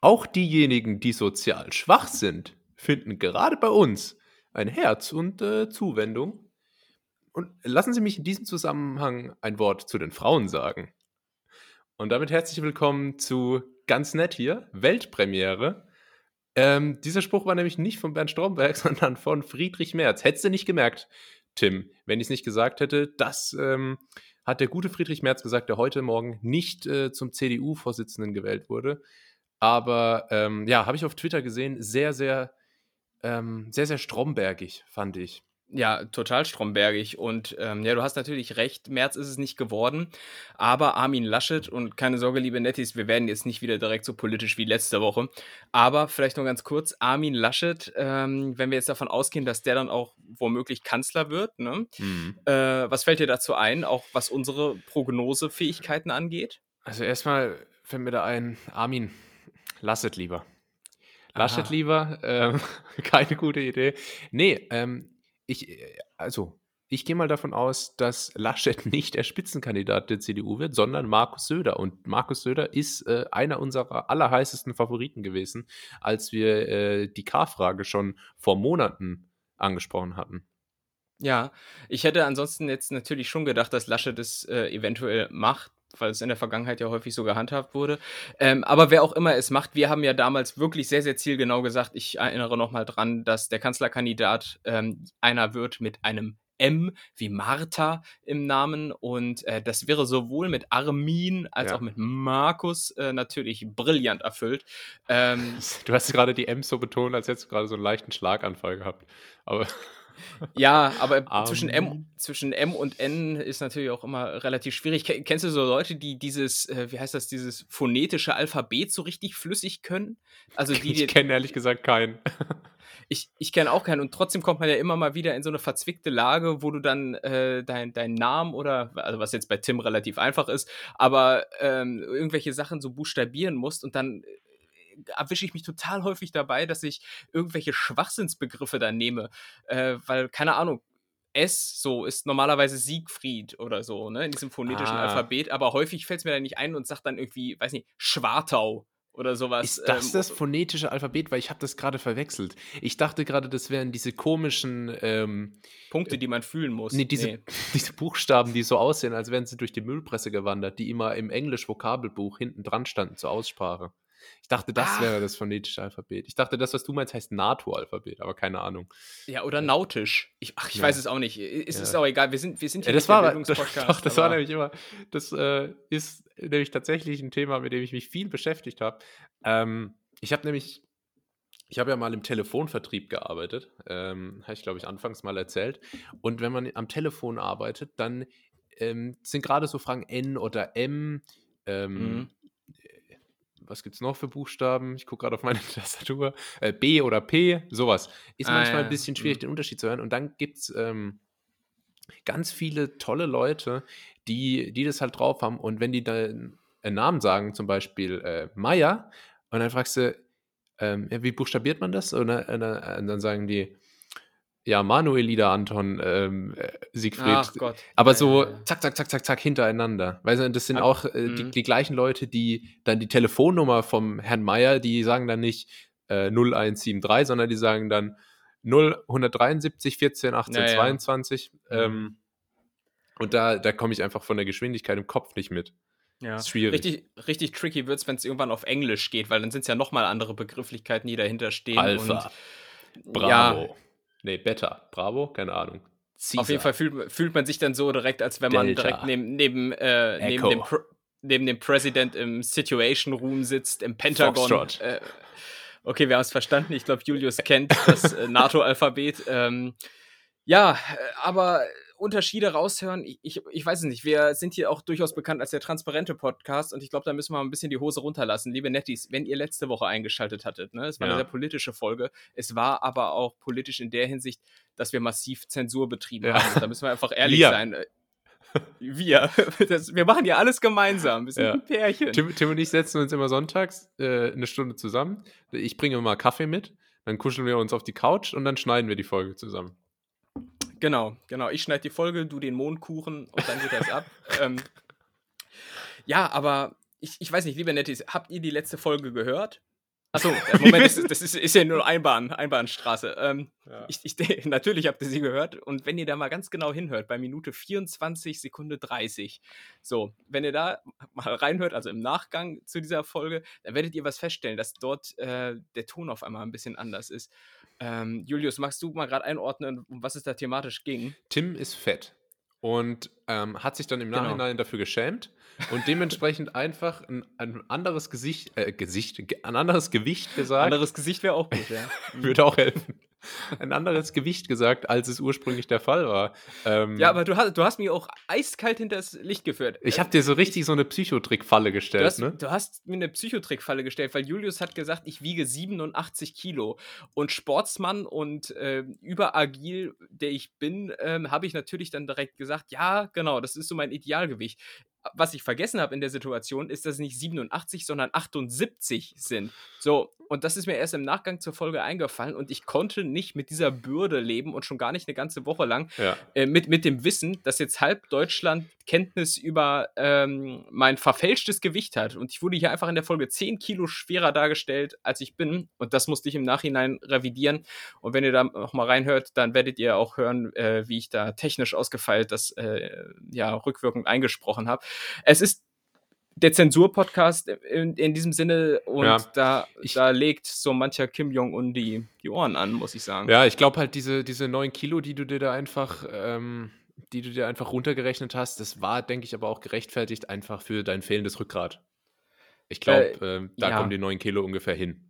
Auch diejenigen, die sozial schwach sind, finden gerade bei uns ein Herz und äh, Zuwendung. Und lassen Sie mich in diesem Zusammenhang ein Wort zu den Frauen sagen. Und damit herzlich willkommen zu Ganz nett hier, Weltpremiere. Ähm, dieser Spruch war nämlich nicht von Bernd Stromberg, sondern von Friedrich Merz. Hättest du nicht gemerkt, Tim, wenn ich es nicht gesagt hätte. Das ähm, hat der gute Friedrich Merz gesagt, der heute Morgen nicht äh, zum CDU-Vorsitzenden gewählt wurde. Aber ähm, ja, habe ich auf Twitter gesehen, sehr, sehr, ähm, sehr, sehr strombergig, fand ich. Ja, total strombergig. Und ähm, ja, du hast natürlich recht, März ist es nicht geworden. Aber Armin Laschet und keine Sorge, liebe Nettis, wir werden jetzt nicht wieder direkt so politisch wie letzte Woche. Aber vielleicht noch ganz kurz, Armin Laschet, ähm, wenn wir jetzt davon ausgehen, dass der dann auch womöglich Kanzler wird, ne? Mhm. Äh, was fällt dir dazu ein, auch was unsere Prognosefähigkeiten angeht? Also erstmal fällt mir da ein, Armin, Laschet lieber. Laschet Aha. lieber, ähm, keine gute Idee. Nee, ähm, ich, äh, also, ich gehe mal davon aus, dass Laschet nicht der Spitzenkandidat der CDU wird, sondern Markus Söder. Und Markus Söder ist äh, einer unserer allerheißesten Favoriten gewesen, als wir äh, die K-Frage schon vor Monaten angesprochen hatten. Ja, ich hätte ansonsten jetzt natürlich schon gedacht, dass Laschet es äh, eventuell macht weil es in der Vergangenheit ja häufig so gehandhabt wurde. Ähm, aber wer auch immer es macht, wir haben ja damals wirklich sehr, sehr zielgenau gesagt, ich erinnere nochmal dran, dass der Kanzlerkandidat ähm, einer wird mit einem M wie Martha im Namen und äh, das wäre sowohl mit Armin als ja. auch mit Markus äh, natürlich brillant erfüllt. Ähm, du hast gerade die M so betont, als hättest du gerade so einen leichten Schlaganfall gehabt. Aber ja, aber um. zwischen, M, zwischen M und N ist natürlich auch immer relativ schwierig. Kennst du so Leute, die dieses, äh, wie heißt das, dieses phonetische Alphabet so richtig flüssig können? Also die, ich kenne ehrlich gesagt keinen. Ich, ich kenne auch keinen und trotzdem kommt man ja immer mal wieder in so eine verzwickte Lage, wo du dann äh, deinen dein Namen oder, also was jetzt bei Tim relativ einfach ist, aber ähm, irgendwelche Sachen so buchstabieren musst und dann erwische ich mich total häufig dabei, dass ich irgendwelche Schwachsinnsbegriffe dann nehme, äh, weil, keine Ahnung, S so ist normalerweise Siegfried oder so, ne, in diesem phonetischen ah. Alphabet, aber häufig fällt es mir dann nicht ein und sagt dann irgendwie, weiß nicht, Schwartau oder sowas. Ist das ähm, das phonetische Alphabet? Weil ich habe das gerade verwechselt. Ich dachte gerade, das wären diese komischen ähm, Punkte, die man fühlen muss. Nee, diese, nee. diese Buchstaben, die so aussehen, als wären sie durch die Müllpresse gewandert, die immer im Englisch-Vokabelbuch hinten dran standen zur Aussprache. Ich dachte, das Ach. wäre das phonetische Alphabet. Ich dachte, das, was du meinst, heißt NATO-Alphabet, aber keine Ahnung. Ja, oder nautisch. Ich, ach, ich ja. weiß es auch nicht. Ist ja. es auch egal. Wir sind, wir sind hier ja, das war, Doch, das war nämlich immer, das äh, ist nämlich tatsächlich ein Thema, mit dem ich mich viel beschäftigt habe. Ähm, ich habe nämlich, ich habe ja mal im Telefonvertrieb gearbeitet, ähm, habe ich glaube ich anfangs mal erzählt. Und wenn man am Telefon arbeitet, dann ähm, sind gerade so Fragen N oder M, ähm, mhm was gibt es noch für Buchstaben? Ich gucke gerade auf meine Tastatur. Äh, B oder P, sowas. Ist ah, manchmal ja. ein bisschen schwierig, mhm. den Unterschied zu hören. Und dann gibt es ähm, ganz viele tolle Leute, die, die das halt drauf haben. Und wenn die dann einen Namen sagen, zum Beispiel äh, Maya, und dann fragst du, ähm, ja, wie buchstabiert man das? Und dann, und dann sagen die, ja, Manuel, Ida, Anton, ähm, äh, Siegfried. Ach Gott. Aber ja, so ja, ja. zack, zack, zack, zack, zack, hintereinander. Weißt du, das sind auch äh, die, mhm. die, gleichen Leute, die dann die Telefonnummer vom Herrn Meier, die sagen dann nicht äh, 0173, sondern die sagen dann 0173 14 18 22. Ähm, und da, da komme ich einfach von der Geschwindigkeit im Kopf nicht mit. Ja. Richtig, richtig tricky wird es, wenn es irgendwann auf Englisch geht, weil dann sind es ja nochmal andere Begrifflichkeiten, die dahinter stehen. Alpha. Und, Bravo. Nee, Beta. Bravo? Keine Ahnung. Caesar. Auf jeden Fall fühlt, fühlt, man sich dann so direkt, als wenn man Delta. direkt neben, neben, äh, neben, dem neben dem President im Situation Room sitzt, im Pentagon. Äh, okay, wir haben es verstanden. Ich glaube, Julius kennt das äh, NATO-Alphabet. Ähm, ja, äh, aber Unterschiede raushören, ich, ich, ich, weiß es nicht. Wir sind hier auch durchaus bekannt als der transparente Podcast und ich glaube, da müssen wir mal ein bisschen die Hose runterlassen. Liebe Nettis, wenn ihr letzte Woche eingeschaltet hattet, ne, es war ja. eine sehr politische Folge. Es war aber auch politisch in der Hinsicht, dass wir massiv Zensur betrieben ja. haben. Da müssen wir einfach ehrlich wir. sein. Wir. Das, wir machen ja alles gemeinsam. Wir sind ja. ein Pärchen. Tim, Tim, und ich setzen uns immer sonntags äh, eine Stunde zusammen. Ich bringe immer Kaffee mit, dann kuscheln wir uns auf die Couch und dann schneiden wir die Folge zusammen. Genau, genau. Ich schneide die Folge, du den Mondkuchen und dann geht das ab. ähm, ja, aber ich, ich weiß nicht, liebe Nettis, habt ihr die letzte Folge gehört? Achso, Moment, das, ist, das ist, ist, ja nur Einbahn, Einbahnstraße. Ähm, ja. ich, ich, natürlich habt ihr sie gehört. Und wenn ihr da mal ganz genau hinhört, bei Minute 24, Sekunde 30, so, wenn ihr da mal reinhört, also im Nachgang zu dieser Folge, dann werdet ihr was feststellen, dass dort äh, der Ton auf einmal ein bisschen anders ist. Ähm, Julius, magst du mal gerade einordnen, um was es da thematisch ging? Tim ist fett und ähm, hat sich dann im genau. Nachhinein dafür geschämt und dementsprechend einfach ein, ein anderes Gesicht, äh, Gesicht, ein anderes Gewicht gesagt. Anderes Gesicht wäre auch gut, ja. Würde auch helfen ein anderes Gewicht gesagt, als es ursprünglich der Fall war. Ähm, ja, aber du hast, du hast mich auch eiskalt hinters Licht geführt. Ich habe dir so richtig so eine Psychotrickfalle gestellt. Du hast, ne? du hast mir eine Psychotrickfalle gestellt, weil Julius hat gesagt, ich wiege 87 Kilo. Und Sportsmann und äh, überagil, der ich bin, äh, habe ich natürlich dann direkt gesagt, ja, genau, das ist so mein Idealgewicht was ich vergessen habe in der Situation, ist, dass es nicht 87, sondern 78 sind. So, und das ist mir erst im Nachgang zur Folge eingefallen und ich konnte nicht mit dieser Bürde leben und schon gar nicht eine ganze Woche lang ja. äh, mit, mit dem Wissen, dass jetzt halb Deutschland Kenntnis über ähm, mein verfälschtes Gewicht hat. Und ich wurde hier einfach in der Folge 10 Kilo schwerer dargestellt, als ich bin. Und das musste ich im Nachhinein revidieren. Und wenn ihr da noch mal reinhört, dann werdet ihr auch hören, äh, wie ich da technisch ausgefeilt das äh, ja rückwirkend eingesprochen habe. Es ist der Zensur-Podcast in, in, diesem Sinne und ja, da, ich, da legt so mancher Kim Jong-un die, die Ohren an, muss ich sagen. Ja, ich glaube halt, diese, diese 9 Kilo, die du dir da einfach, ähm, die du dir einfach runtergerechnet hast, das war, denke ich, aber auch gerechtfertigt einfach für dein fehlendes Rückgrat. Ich glaube, äh, äh, da ja. kommen die 9 Kilo ungefähr hin.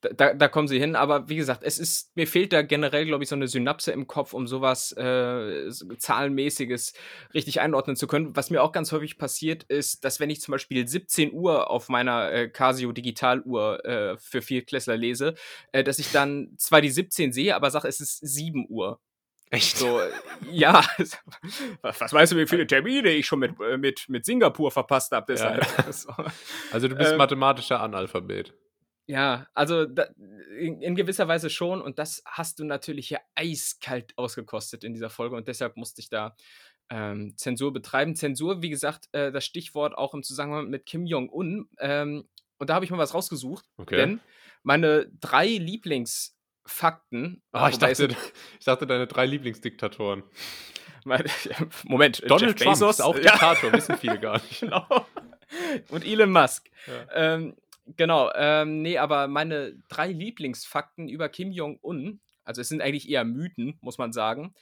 Da, da, kommen sie hin, aber wie gesagt, es ist, mir fehlt da generell, glaube ich, so eine Synapse im Kopf, um sowas äh, Zahlenmäßiges richtig einordnen zu können. Was mir auch ganz häufig passiert, ist, dass wenn ich zum Beispiel 17 Uhr auf meiner äh, Casio Digitaluhr äh, für Viertklässler lese, äh, dass ich dann zwar die 17 sehe, aber sage, es ist 7 Uhr. Echt? So, ja. Was, was weißt du, wie viele Termine ich schon mit, äh, mit, mit Singapur verpasst habe? Ja. Also du bist ähm, mathematischer Analphabet. Ja, also da, in, in, gewisser Weise schon und das hast du natürlich hier eiskalt ausgekostet in dieser Folge und deshalb musste ich da ähm, Zensur betreiben. Zensur, wie gesagt, äh, das Stichwort auch im Zusammenhang mit Kim Jong-un ähm, und da habe ich mal was rausgesucht, okay. denn meine drei Lieblingsfakten. Ah, ich dachte, ich dachte, deine drei Lieblingsdiktatoren. Moment, Donald Jeff Trump Bezos, ist auch Diktator, ja. wissen viele gar nicht. Genau. Und Elon Musk. Ja. Ähm, Genau, ähm, nee, aber meine drei Lieblingsfakten über Kim Jong-un, also es sind eigentlich eher Mythen, muss man sagen.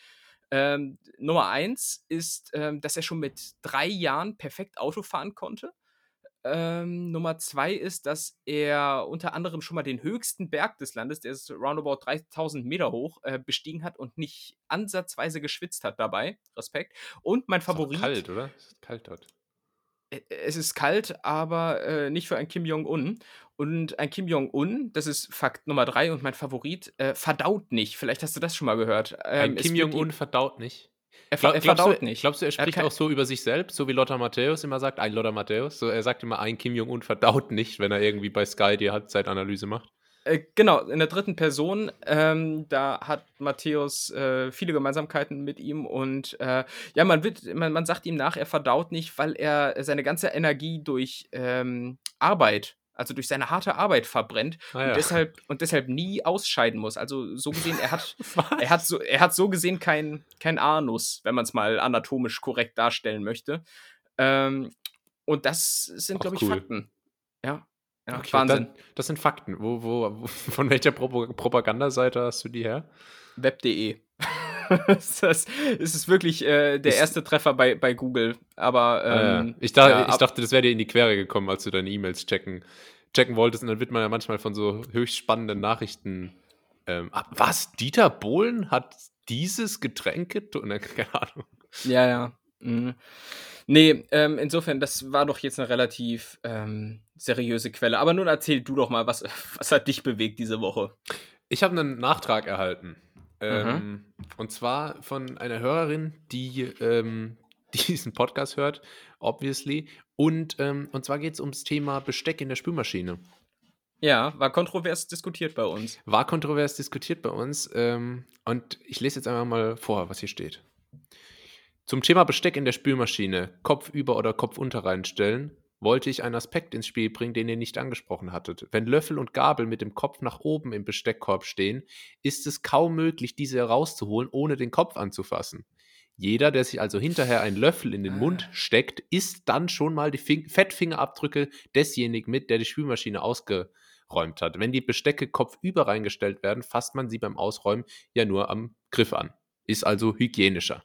Ähm, Nummer eins ist, ähm, dass er schon mit drei Jahren perfekt Auto fahren konnte. Ähm, Nummer zwei ist, dass er unter anderem schon mal den höchsten Berg des Landes, der ist roundabout 3000 Meter hoch, äh, bestiegen hat und nicht ansatzweise geschwitzt hat dabei. Respekt. Und mein Favorit. Ist kalt, oder? Ist kalt dort es ist kalt, aber äh, nicht für ein Kim Jong-un. Und ein Kim Jong-un, das ist Fakt Nummer drei und mein Favorit, äh, verdaut nicht. Vielleicht hast du das schon mal gehört. Ähm, ein Kim Jong-un verdaut nicht. Er, Glaub, er verdaut du, nicht. Glaubst du, er spricht er auch so über sich selbst, so wie Lothar Matthäus immer sagt, ein Lothar Matthäus? So, er sagt immer, ein Kim Jong-un verdaut nicht, wenn er irgendwie bei Sky die Halbzeitanalyse macht. Äh, genau, in der dritten Person, ähm, da hat Matthäus äh, viele Gemeinsamkeiten mit ihm und äh, ja, man, wird, man, man sagt ihm nach, er verdaut nicht, weil er seine ganze Energie durch ähm, Arbeit also durch seine harte Arbeit verbrennt ah, ja. und, deshalb, und deshalb nie ausscheiden muss. Also so gesehen, er hat, er hat, so, er hat so gesehen kein, kein Anus, wenn man es mal anatomisch korrekt darstellen möchte. Ähm, und das sind, glaube ich, cool. Fakten. Ja. Ja, okay, Wahnsinn. Das, das, sind Fakten. Wo, wo, von welcher Pro Propagandaseite hast du die her? Web.de. das, das ist wirklich äh, der erste Treffer bei, bei Google. Aber ähm, ah, ja. Ich, da, ja, ich dachte, das wäre dir in die Quere gekommen, als du deine E-Mails checken, checken wolltest. Und dann wird man ja manchmal von so höchst spannenden Nachrichten. Ähm, ah, was? Dieter Bohlen hat dieses Getränk getrunken? Keine Ahnung. Ja, ja. Mhm. Nee, ähm, insofern, das war doch jetzt eine relativ ähm, seriöse Quelle. Aber nun erzähl du doch mal, was, was hat dich bewegt diese Woche? Ich habe einen Nachtrag erhalten. Ähm, mhm. Und zwar von einer Hörerin, die ähm, diesen Podcast hört, obviously. Und, ähm, und zwar geht es ums Thema Besteck in der Spülmaschine. Ja, war kontrovers diskutiert bei uns. War kontrovers diskutiert bei uns. Ähm, und ich lese jetzt einfach mal vor, was hier steht. Zum Thema Besteck in der Spülmaschine, Kopf über oder Kopf unter reinstellen. wollte ich einen Aspekt ins Spiel bringen, den ihr nicht angesprochen hattet. Wenn Löffel und Gabel mit dem Kopf nach oben im Besteckkorb stehen, ist es kaum möglich, diese herauszuholen, ohne den Kopf anzufassen. Jeder, der sich also hinterher einen Löffel in den ah. Mund steckt, isst dann schon mal die Fing Fettfingerabdrücke desjenigen mit, der die Spülmaschine ausgeräumt hat. Wenn die Bestecke kopfüber reingestellt werden, fasst man sie beim Ausräumen ja nur am Griff an. Ist also hygienischer.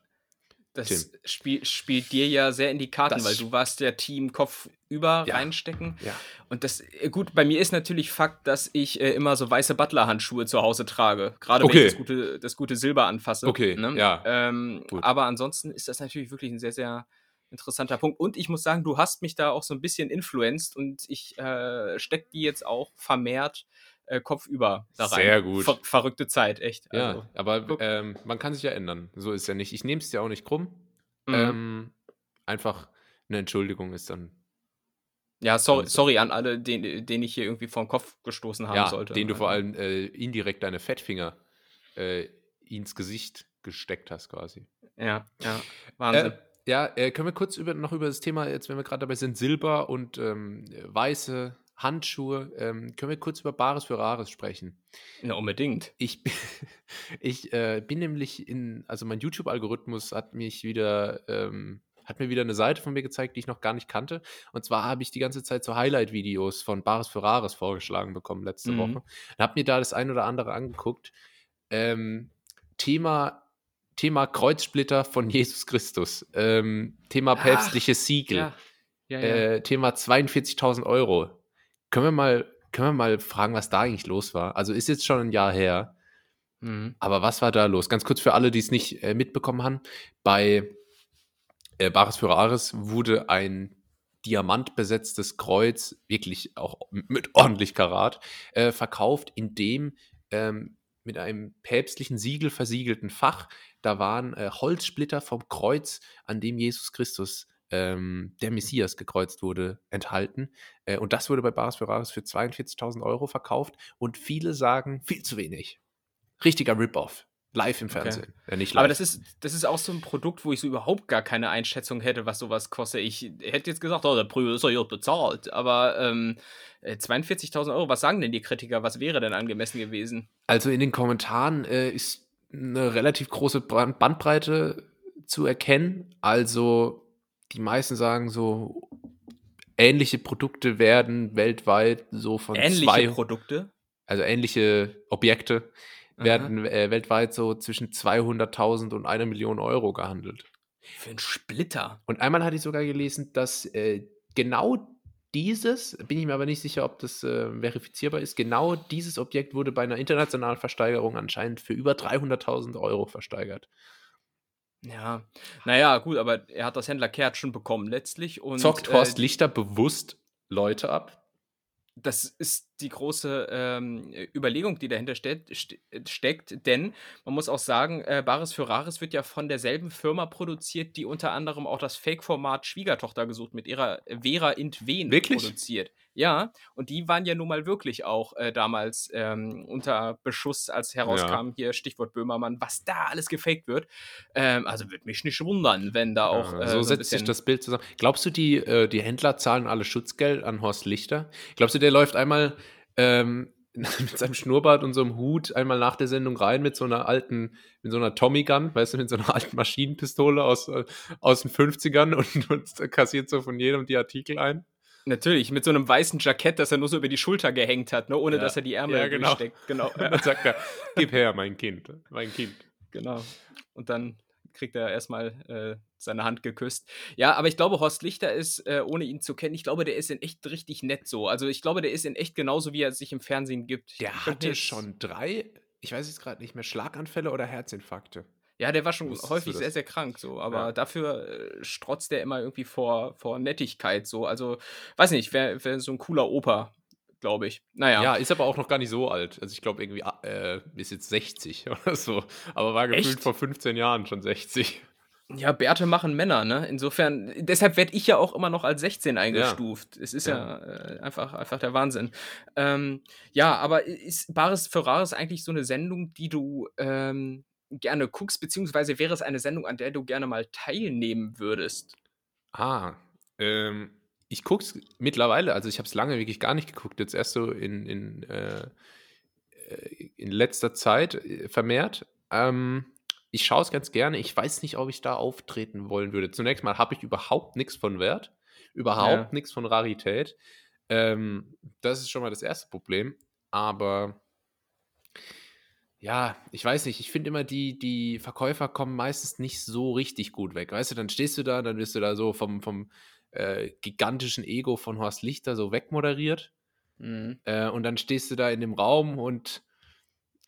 Das spiel, spielt dir ja sehr in die Karten, das weil du warst der Team Kopf über ja. reinstecken. Ja. Und das, äh, gut, bei mir ist natürlich Fakt, dass ich äh, immer so weiße Butler-Handschuhe zu Hause trage. Gerade okay. wenn ich das gute, das gute Silber anfasse. Okay, ne? ja. Ähm, aber ansonsten ist das natürlich wirklich ein sehr, sehr interessanter Punkt. Und ich muss sagen, du hast mich da auch so ein bisschen influenced und ich äh, stecke die jetzt auch vermehrt äh, kopfüber da rein. Sehr gut. Ver verrückte Zeit, echt. Ja, also, aber ähm, man kann sich ja ändern. So ist ja nicht. Ich nehme es dir auch nicht krumm. Mhm. Ähm, einfach eine Entschuldigung ist dann. Ja, sorry, sorry an alle, den, den ich hier irgendwie vor den Kopf gestoßen haben ja, sollte. Den du vor allem äh, indirekt deine Fettfinger äh, ins Gesicht gesteckt hast, quasi. Ja, ja, Wahnsinn. Äh, ja, äh, können wir kurz über, noch über das Thema, jetzt wenn wir gerade dabei sind, Silber und ähm, weiße Handschuhe. Ähm, können wir kurz über Bares für Rares sprechen? Ja, unbedingt. Ich, ich äh, bin nämlich in, also mein YouTube-Algorithmus hat mich wieder, ähm, hat mir wieder eine Seite von mir gezeigt, die ich noch gar nicht kannte. Und zwar habe ich die ganze Zeit so Highlight-Videos von Bares für Rares vorgeschlagen bekommen letzte mhm. Woche. Und habe mir da das ein oder andere angeguckt. Ähm, Thema Thema Kreuzsplitter von Jesus Christus, ähm, Thema päpstliches Siegel, ja. Ja, ja. Äh, Thema 42.000 Euro. Können wir mal, können wir mal fragen, was da eigentlich los war? Also ist jetzt schon ein Jahr her. Mhm. Aber was war da los? Ganz kurz für alle, die es nicht äh, mitbekommen haben. Bei äh, Bares für Ares wurde ein diamantbesetztes Kreuz, wirklich auch mit ordentlich Karat, äh, verkauft, in dem ähm, mit einem päpstlichen Siegel versiegelten Fach, da waren äh, Holzsplitter vom Kreuz, an dem Jesus Christus ähm, der Messias gekreuzt wurde, enthalten. Äh, und das wurde bei Baris Ferraris für 42.000 Euro verkauft. Und viele sagen, viel zu wenig. Richtiger Rip-Off. Live im Fernsehen. Okay. Ja, nicht live. Aber das ist, das ist auch so ein Produkt, wo ich so überhaupt gar keine Einschätzung hätte, was sowas kostet. Ich hätte jetzt gesagt, oh, der Prügel ist ja bezahlt. Aber ähm, 42.000 äh, Euro, was sagen denn die Kritiker? Was wäre denn angemessen gewesen? Also in den Kommentaren äh, ist eine relativ große Bandbreite zu erkennen. Also die meisten sagen so, ähnliche Produkte werden weltweit so von ähnliche zwei Produkte, also ähnliche Objekte werden äh, weltweit so zwischen 200.000 und einer Million Euro gehandelt. Für einen Splitter. Und einmal hatte ich sogar gelesen, dass äh, genau dieses, bin ich mir aber nicht sicher, ob das äh, verifizierbar ist, genau dieses Objekt wurde bei einer internationalen Versteigerung anscheinend für über 300.000 Euro versteigert. Ja, naja, gut, aber er hat das Händlerkärtchen bekommen letztlich. Und, Zockt Horst äh, Lichter bewusst Leute ab? das ist die große ähm, Überlegung, die dahinter ste steckt, denn man muss auch sagen, äh, Bares für Rares wird ja von derselben Firma produziert, die unter anderem auch das Fake-Format Schwiegertochter gesucht mit ihrer Vera Int Wen produziert. Ja, und die waren ja nun mal wirklich auch äh, damals ähm, unter Beschuss, als herauskam, ja. hier Stichwort Böhmermann, was da alles gefaked wird. Ähm, also würde mich nicht wundern, wenn da auch. Ja, so, äh, so setzt sich das Bild zusammen. Glaubst du, die, äh, die Händler zahlen alle Schutzgeld an Horst Lichter? Glaubst du, der läuft einmal ähm, mit seinem Schnurrbart und so einem Hut einmal nach der Sendung rein mit so einer alten, mit so einer Tommy Gun, weißt du, mit so einer alten Maschinenpistole aus, äh, aus den 50ern und, und kassiert so von jedem die Artikel ein? Natürlich, mit so einem weißen Jackett, das er nur so über die Schulter gehängt hat, ne, ohne ja. dass er die Ärmel ja, genau. durchsteckt. Genau. Und dann sagt er, gib her, mein Kind, mein Kind. Genau. Und dann kriegt er erstmal äh, seine Hand geküsst. Ja, aber ich glaube, Horst Lichter ist, äh, ohne ihn zu kennen, ich glaube, der ist in echt richtig nett so. Also ich glaube, der ist in echt genauso, wie er sich im Fernsehen gibt. Der hatte schon drei, ich weiß jetzt gerade nicht mehr, Schlaganfälle oder Herzinfarkte. Ja, der war schon Wusstest häufig sehr, sehr krank, so. Aber ja. dafür äh, strotzt der immer irgendwie vor, vor Nettigkeit, so. Also, weiß nicht, wäre wär so ein cooler Opa, glaube ich. Naja. Ja, ist aber auch noch gar nicht so alt. Also, ich glaube, irgendwie ah, äh, ist jetzt 60 oder so. Aber war gefühlt Echt? vor 15 Jahren schon 60. Ja, Bärte machen Männer, ne? Insofern, deshalb werde ich ja auch immer noch als 16 eingestuft. Ja. Es ist ja, ja äh, einfach, einfach der Wahnsinn. Ähm, ja, aber ist Bares für Rares eigentlich so eine Sendung, die du ähm, gerne guckst, beziehungsweise wäre es eine Sendung, an der du gerne mal teilnehmen würdest? Ah, ähm, ich gucke es mittlerweile, also ich habe es lange wirklich gar nicht geguckt, jetzt erst so in, in, äh, äh in letzter Zeit äh, vermehrt. Ähm, ich schaue es ganz gerne. Ich weiß nicht, ob ich da auftreten wollen würde. Zunächst mal habe ich überhaupt nichts von Wert, überhaupt ja. nichts von Rarität. Ähm, das ist schon mal das erste Problem. Aber ja, ich weiß nicht, ich finde immer, die, die Verkäufer kommen meistens nicht so richtig gut weg. Weißt du, dann stehst du da, dann wirst du da so vom, vom äh, gigantischen Ego von Horst Lichter so wegmoderiert. Mhm. Äh, und dann stehst du da in dem Raum und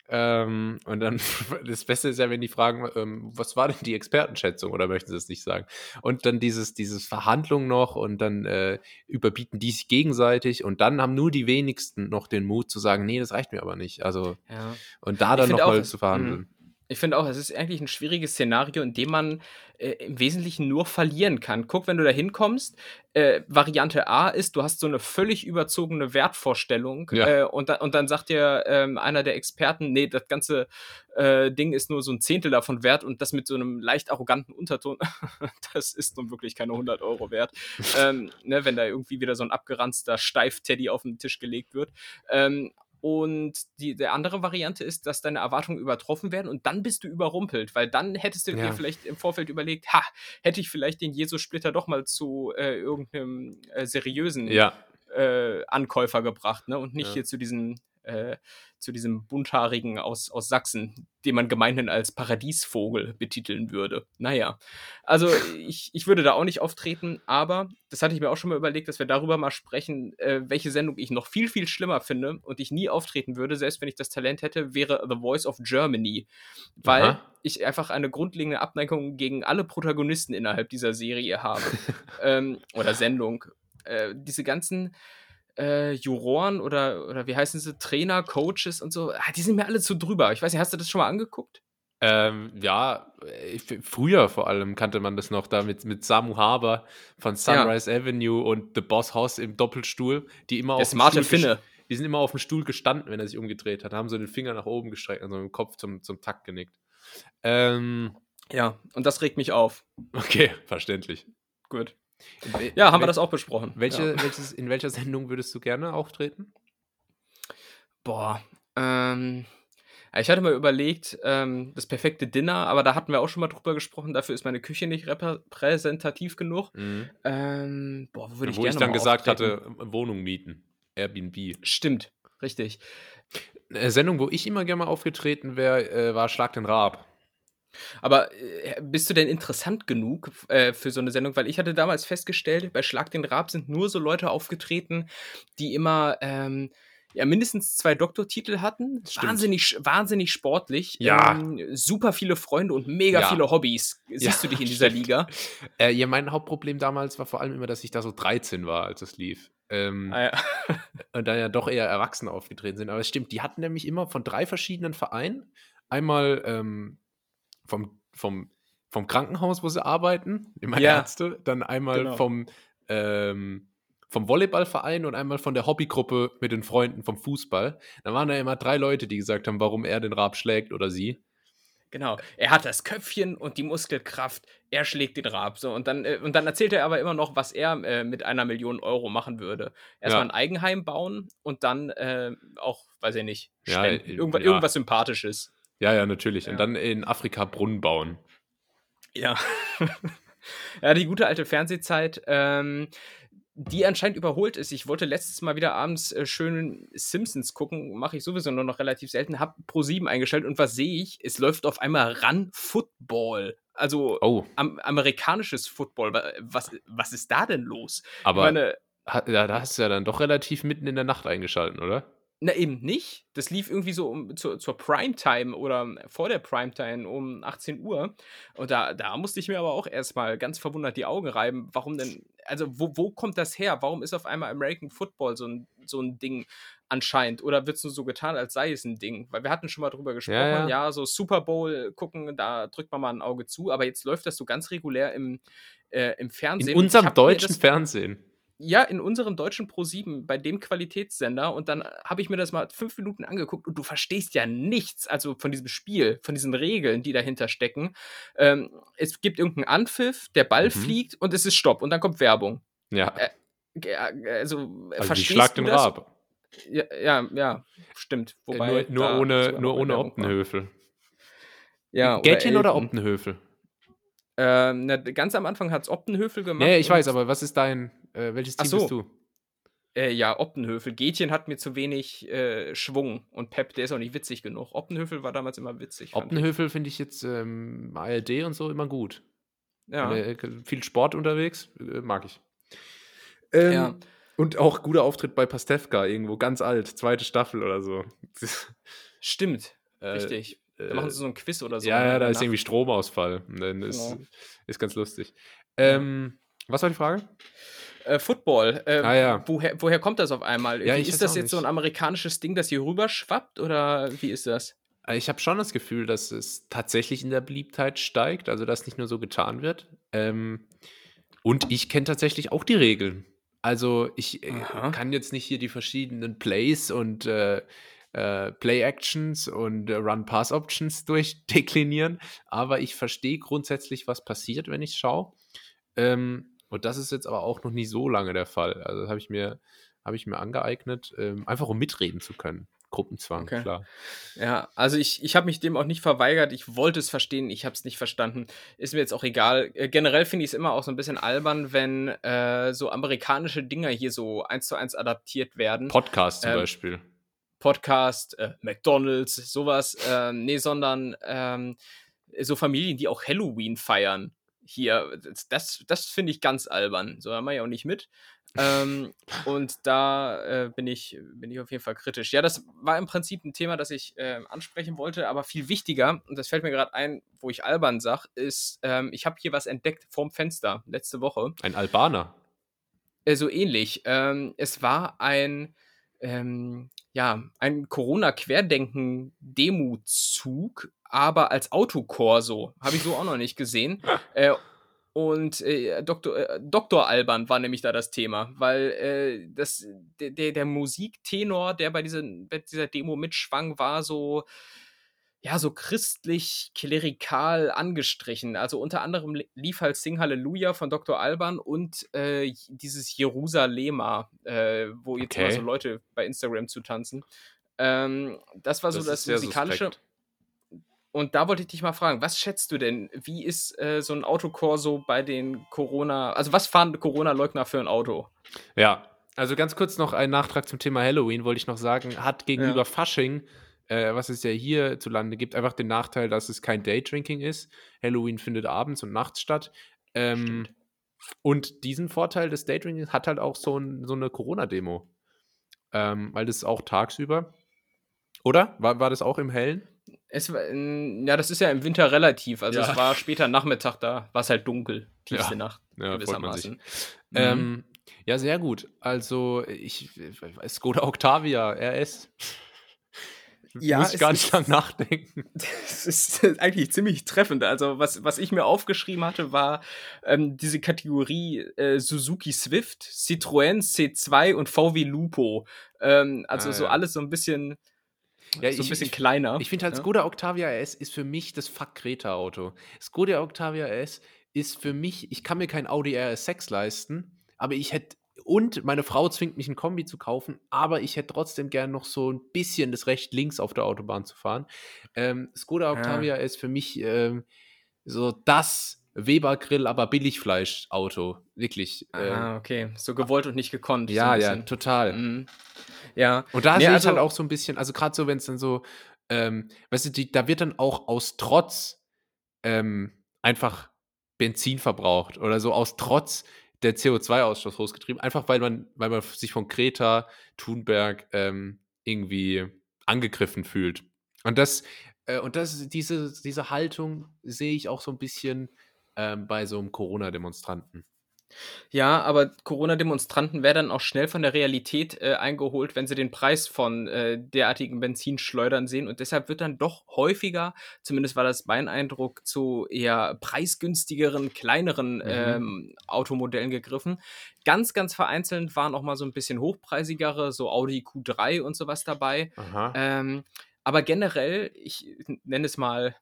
ähm, und dann, das Beste ist ja, wenn die fragen, ähm, was war denn die Expertenschätzung oder möchten sie es nicht sagen? Und dann dieses, dieses Verhandlung noch und dann äh, überbieten die sich gegenseitig und dann haben nur die wenigsten noch den Mut zu sagen, nee, das reicht mir aber nicht. Also, ja. und da dann nochmal zu verhandeln. Ich finde auch, es ist eigentlich ein schwieriges Szenario, in dem man äh, im Wesentlichen nur verlieren kann. Guck, wenn du da hinkommst, äh, Variante A ist, du hast so eine völlig überzogene Wertvorstellung ja. äh, und, da, und dann sagt dir ähm, einer der Experten, nee, das ganze äh, Ding ist nur so ein Zehntel davon wert und das mit so einem leicht arroganten Unterton, das ist nun wirklich keine 100 Euro wert, ähm, ne, wenn da irgendwie wieder so ein abgeranzter Steif-Teddy auf den Tisch gelegt wird. Ähm, und die, der andere Variante ist, dass deine Erwartungen übertroffen werden und dann bist du überrumpelt, weil dann hättest du ja. dir vielleicht im Vorfeld überlegt, ha, hätte ich vielleicht den Jesus-Splitter doch mal zu äh, irgendeinem äh, seriösen ja. äh, Ankäufer gebracht, ne? Und nicht ja. hier zu diesen äh, zu diesem Bunthaarigen aus, aus Sachsen, den man gemeinhin als Paradiesvogel betiteln würde. Naja, also ich, ich würde da auch nicht auftreten, aber das hatte ich mir auch schon mal überlegt, dass wir darüber mal sprechen, äh, welche Sendung ich noch viel, viel schlimmer finde und ich nie auftreten würde, selbst wenn ich das Talent hätte, wäre The Voice of Germany. Weil Aha. ich einfach eine grundlegende Abneigung gegen alle Protagonisten innerhalb dieser Serie habe. ähm, oder Sendung. Äh, diese ganzen äh, Juroren oder, oder wie heißen sie, Trainer, Coaches und so, ah, die sind mir alle zu drüber. Ich weiß nicht, hast du das schon mal angeguckt? Ähm, ja, ich, früher vor allem kannte man das noch da mit, mit Samu Haber von Sunrise ja. Avenue und The Boss House im Doppelstuhl, die immer Der auf smarte Stuhl Finne. Die sind immer auf dem Stuhl gestanden, wenn er sich umgedreht hat, haben so den Finger nach oben gestreckt und so den Kopf zum, zum Takt genickt. Ähm, ja, und das regt mich auf. Okay, verständlich. Gut. Ja, haben wir das auch besprochen. Welche, ja. welches, in welcher Sendung würdest du gerne auftreten? Boah, ähm, ich hatte mal überlegt, ähm, das perfekte Dinner, aber da hatten wir auch schon mal drüber gesprochen. Dafür ist meine Küche nicht repräsentativ genug. Mhm. Ähm, boah, wo würde ich wo gerne ich dann gesagt auftreten? hatte, Wohnung mieten, Airbnb. Stimmt, richtig. Eine Sendung, wo ich immer gerne mal aufgetreten wäre, äh, war Schlag den Raab. Aber äh, bist du denn interessant genug äh, für so eine Sendung? Weil ich hatte damals festgestellt, bei Schlag den Rab sind nur so Leute aufgetreten, die immer ähm, ja, mindestens zwei Doktortitel hatten. Wahnsinnig, wahnsinnig sportlich. Ja. Ähm, super viele Freunde und mega ja. viele Hobbys. Siehst ja, du dich in dieser Liga? Äh, ja, mein Hauptproblem damals war vor allem immer, dass ich da so 13 war, als es lief. Ähm, ah, ja. und dann ja doch eher Erwachsene aufgetreten sind. Aber es stimmt, die hatten nämlich immer von drei verschiedenen Vereinen. Einmal ähm, vom, vom, vom Krankenhaus, wo sie arbeiten, immer ja. Ärzte, dann einmal genau. vom, ähm, vom Volleyballverein und einmal von der Hobbygruppe mit den Freunden vom Fußball. Da waren da immer drei Leute, die gesagt haben, warum er den Rab schlägt oder sie. Genau, er hat das Köpfchen und die Muskelkraft, er schlägt den Rab. So, und, dann, äh, und dann erzählt er aber immer noch, was er äh, mit einer Million Euro machen würde. Erstmal ja. ein Eigenheim bauen und dann äh, auch, weiß ich nicht, ja, Irgendwas, ja. irgendwas Sympathisches. Ja, ja, natürlich. Ja. Und dann in Afrika Brunnen bauen. Ja. ja, die gute alte Fernsehzeit, ähm, die anscheinend überholt ist. Ich wollte letztes Mal wieder abends äh, schön Simpsons gucken, mache ich sowieso nur noch relativ selten, habe Pro7 eingestellt und was sehe ich? Es läuft auf einmal Run Football. Also oh. am, amerikanisches Football. Was, was ist da denn los? Aber meine, da hast du ja dann doch relativ mitten in der Nacht eingeschalten, oder? Na, eben nicht. Das lief irgendwie so um, zur, zur Primetime oder vor der Primetime um 18 Uhr. Und da, da musste ich mir aber auch erstmal ganz verwundert die Augen reiben. Warum denn? Also, wo, wo kommt das her? Warum ist auf einmal American Football so ein, so ein Ding anscheinend? Oder wird es nur so getan, als sei es ein Ding? Weil wir hatten schon mal drüber gesprochen. Ja, ja. ja, so Super Bowl gucken, da drückt man mal ein Auge zu. Aber jetzt läuft das so ganz regulär im, äh, im Fernsehen. In unserem deutschen Fernsehen ja, in unserem deutschen Pro7, bei dem Qualitätssender. Und dann habe ich mir das mal fünf Minuten angeguckt und du verstehst ja nichts, also von diesem Spiel, von diesen Regeln, die dahinter stecken. Ähm, es gibt irgendeinen Anpfiff, der Ball mhm. fliegt und es ist Stopp und dann kommt Werbung. Ja. Äh, also, also verstehst Schlag den Rab. Ja, ja, ja, stimmt. Wobei äh, nur, nur ohne, nur ohne Optenhöfel. Ja, Gätchen oder, oder Optenhöfel? Ähm, na, ganz am Anfang hat es Optenhöfel gemacht. Ja, ich weiß, aber was ist dein, äh, welches Team so. bist du? Äh, ja, Optenhöfel. Gätchen hat mir zu wenig äh, Schwung und Pep, der ist auch nicht witzig genug. Optenhöfel war damals immer witzig. Optenhöfel finde ich jetzt ähm, ARD und so immer gut. Ja. Äh, viel Sport unterwegs, äh, mag ich. Ähm, ja. Und auch guter Auftritt bei Pastewka irgendwo, ganz alt, zweite Staffel oder so. Stimmt, äh, richtig. Da machen sie so ein Quiz oder so. Ja, ja, da ist irgendwie Stromausfall. Dann ist, genau. ist ganz lustig. Ähm, was war die Frage? Äh, Football. Äh, ah, ja. woher, woher kommt das auf einmal? Ja, ist das jetzt nicht. so ein amerikanisches Ding, das hier rüber schwappt oder wie ist das? Äh, ich habe schon das Gefühl, dass es tatsächlich in der Beliebtheit steigt, also dass nicht nur so getan wird. Ähm, und ich kenne tatsächlich auch die Regeln. Also ich äh, Aha. kann jetzt nicht hier die verschiedenen Plays und äh, äh, Play-Actions und äh, Run-Pass-Options durchdeklinieren, aber ich verstehe grundsätzlich, was passiert, wenn ich schaue. Ähm, und das ist jetzt aber auch noch nicht so lange der Fall. Also das habe ich mir, habe ich mir angeeignet, ähm, einfach um mitreden zu können. Gruppenzwang, okay. klar. Ja, also ich, ich habe mich dem auch nicht verweigert. Ich wollte es verstehen, ich habe es nicht verstanden. Ist mir jetzt auch egal. Äh, generell finde ich es immer auch so ein bisschen albern, wenn äh, so amerikanische Dinger hier so eins zu eins adaptiert werden. Podcast zum ähm, Beispiel. Podcast, äh, McDonalds, sowas. Ähm, nee, sondern ähm, so Familien, die auch Halloween feiern hier, das, das finde ich ganz albern. So, da mache ich auch nicht mit. ähm, und da äh, bin, ich, bin ich auf jeden Fall kritisch. Ja, das war im Prinzip ein Thema, das ich äh, ansprechen wollte, aber viel wichtiger, und das fällt mir gerade ein, wo ich albern sage, ist, ähm, ich habe hier was entdeckt vorm Fenster letzte Woche. Ein Albaner. Äh, so ähnlich. Ähm, es war ein, ähm, ja, ein Corona-Querdenken-Demo-Zug aber als Autokorso. Habe ich so auch noch nicht gesehen. äh, und äh, Dr. Äh, Dr. Alban war nämlich da das Thema, weil äh, das, der, der Musiktenor, der bei, diesen, bei dieser Demo mitschwang, war so, ja, so christlich, klerikal angestrichen. Also unter anderem lief halt Sing Hallelujah von Dr. Alban und äh, dieses Jerusalema, äh, wo jetzt okay. immer so Leute bei Instagram zu tanzen. Ähm, das war so das, das musikalische. Suspekt. Und da wollte ich dich mal fragen, was schätzt du denn? Wie ist äh, so ein Autokorso bei den Corona, also was fahren Corona-Leugner für ein Auto? Ja, also ganz kurz noch ein Nachtrag zum Thema Halloween, wollte ich noch sagen, hat gegenüber ja. Fasching, äh, was es ja hierzulande gibt, einfach den Nachteil, dass es kein Daydrinking ist. Halloween findet abends und nachts statt. Ähm, und diesen Vorteil des Daydrinkings hat halt auch so, ein, so eine Corona-Demo. Ähm, weil das ist auch tagsüber. Oder? War, war das auch im Hellen? Es war, ja, das ist ja im Winter relativ. Also ja. es war später Nachmittag, da war es halt dunkel, tiefste ja. Nacht ja, gewissermaßen. Mhm. Ähm, ja, sehr gut. Also ich, Skoda Octavia RS. Ja, muss ich gar nicht lang nachdenken. Das ist eigentlich ziemlich treffend. Also, was, was ich mir aufgeschrieben hatte, war ähm, diese Kategorie äh, Suzuki Swift, Citroën C2 und VW Lupo. Ähm, also, ah, so alles so ein bisschen ja, so ein bisschen ich, kleiner. Ich finde halt, ja? Skoda Octavia S ist für mich das Fuck Greta-Auto. Skoda Octavia S ist für mich, ich kann mir kein Audi RS6 leisten, aber ich hätte, und meine Frau zwingt mich ein Kombi zu kaufen, aber ich hätte trotzdem gern noch so ein bisschen das Recht links auf der Autobahn zu fahren. Ähm, Skoda Octavia ja. ist für mich ähm, so das Weber Grill, aber Billigfleisch-Auto. Wirklich. Ah, ähm, okay. So gewollt und nicht gekonnt. Ja, so ja, total. Mhm. Ja. Und da nee, sehe also, ich halt auch so ein bisschen, also gerade so, wenn es dann so, ähm, weißt du, die, da wird dann auch aus Trotz ähm, einfach Benzin verbraucht oder so aus Trotz der CO2-Ausstoß hochgetrieben, einfach weil man, weil man sich von Kreta, Thunberg ähm, irgendwie angegriffen fühlt. Und das, äh, und das, diese, diese Haltung sehe ich auch so ein bisschen ähm, bei so einem Corona-Demonstranten. Ja, aber Corona-Demonstranten werden dann auch schnell von der Realität äh, eingeholt, wenn sie den Preis von äh, derartigen Benzinschleudern sehen. Und deshalb wird dann doch häufiger, zumindest war das mein Eindruck, zu eher preisgünstigeren, kleineren mhm. ähm, Automodellen gegriffen. Ganz, ganz vereinzelt waren auch mal so ein bisschen hochpreisigere, so Audi Q3 und sowas dabei. Ähm, aber generell, ich nenne es mal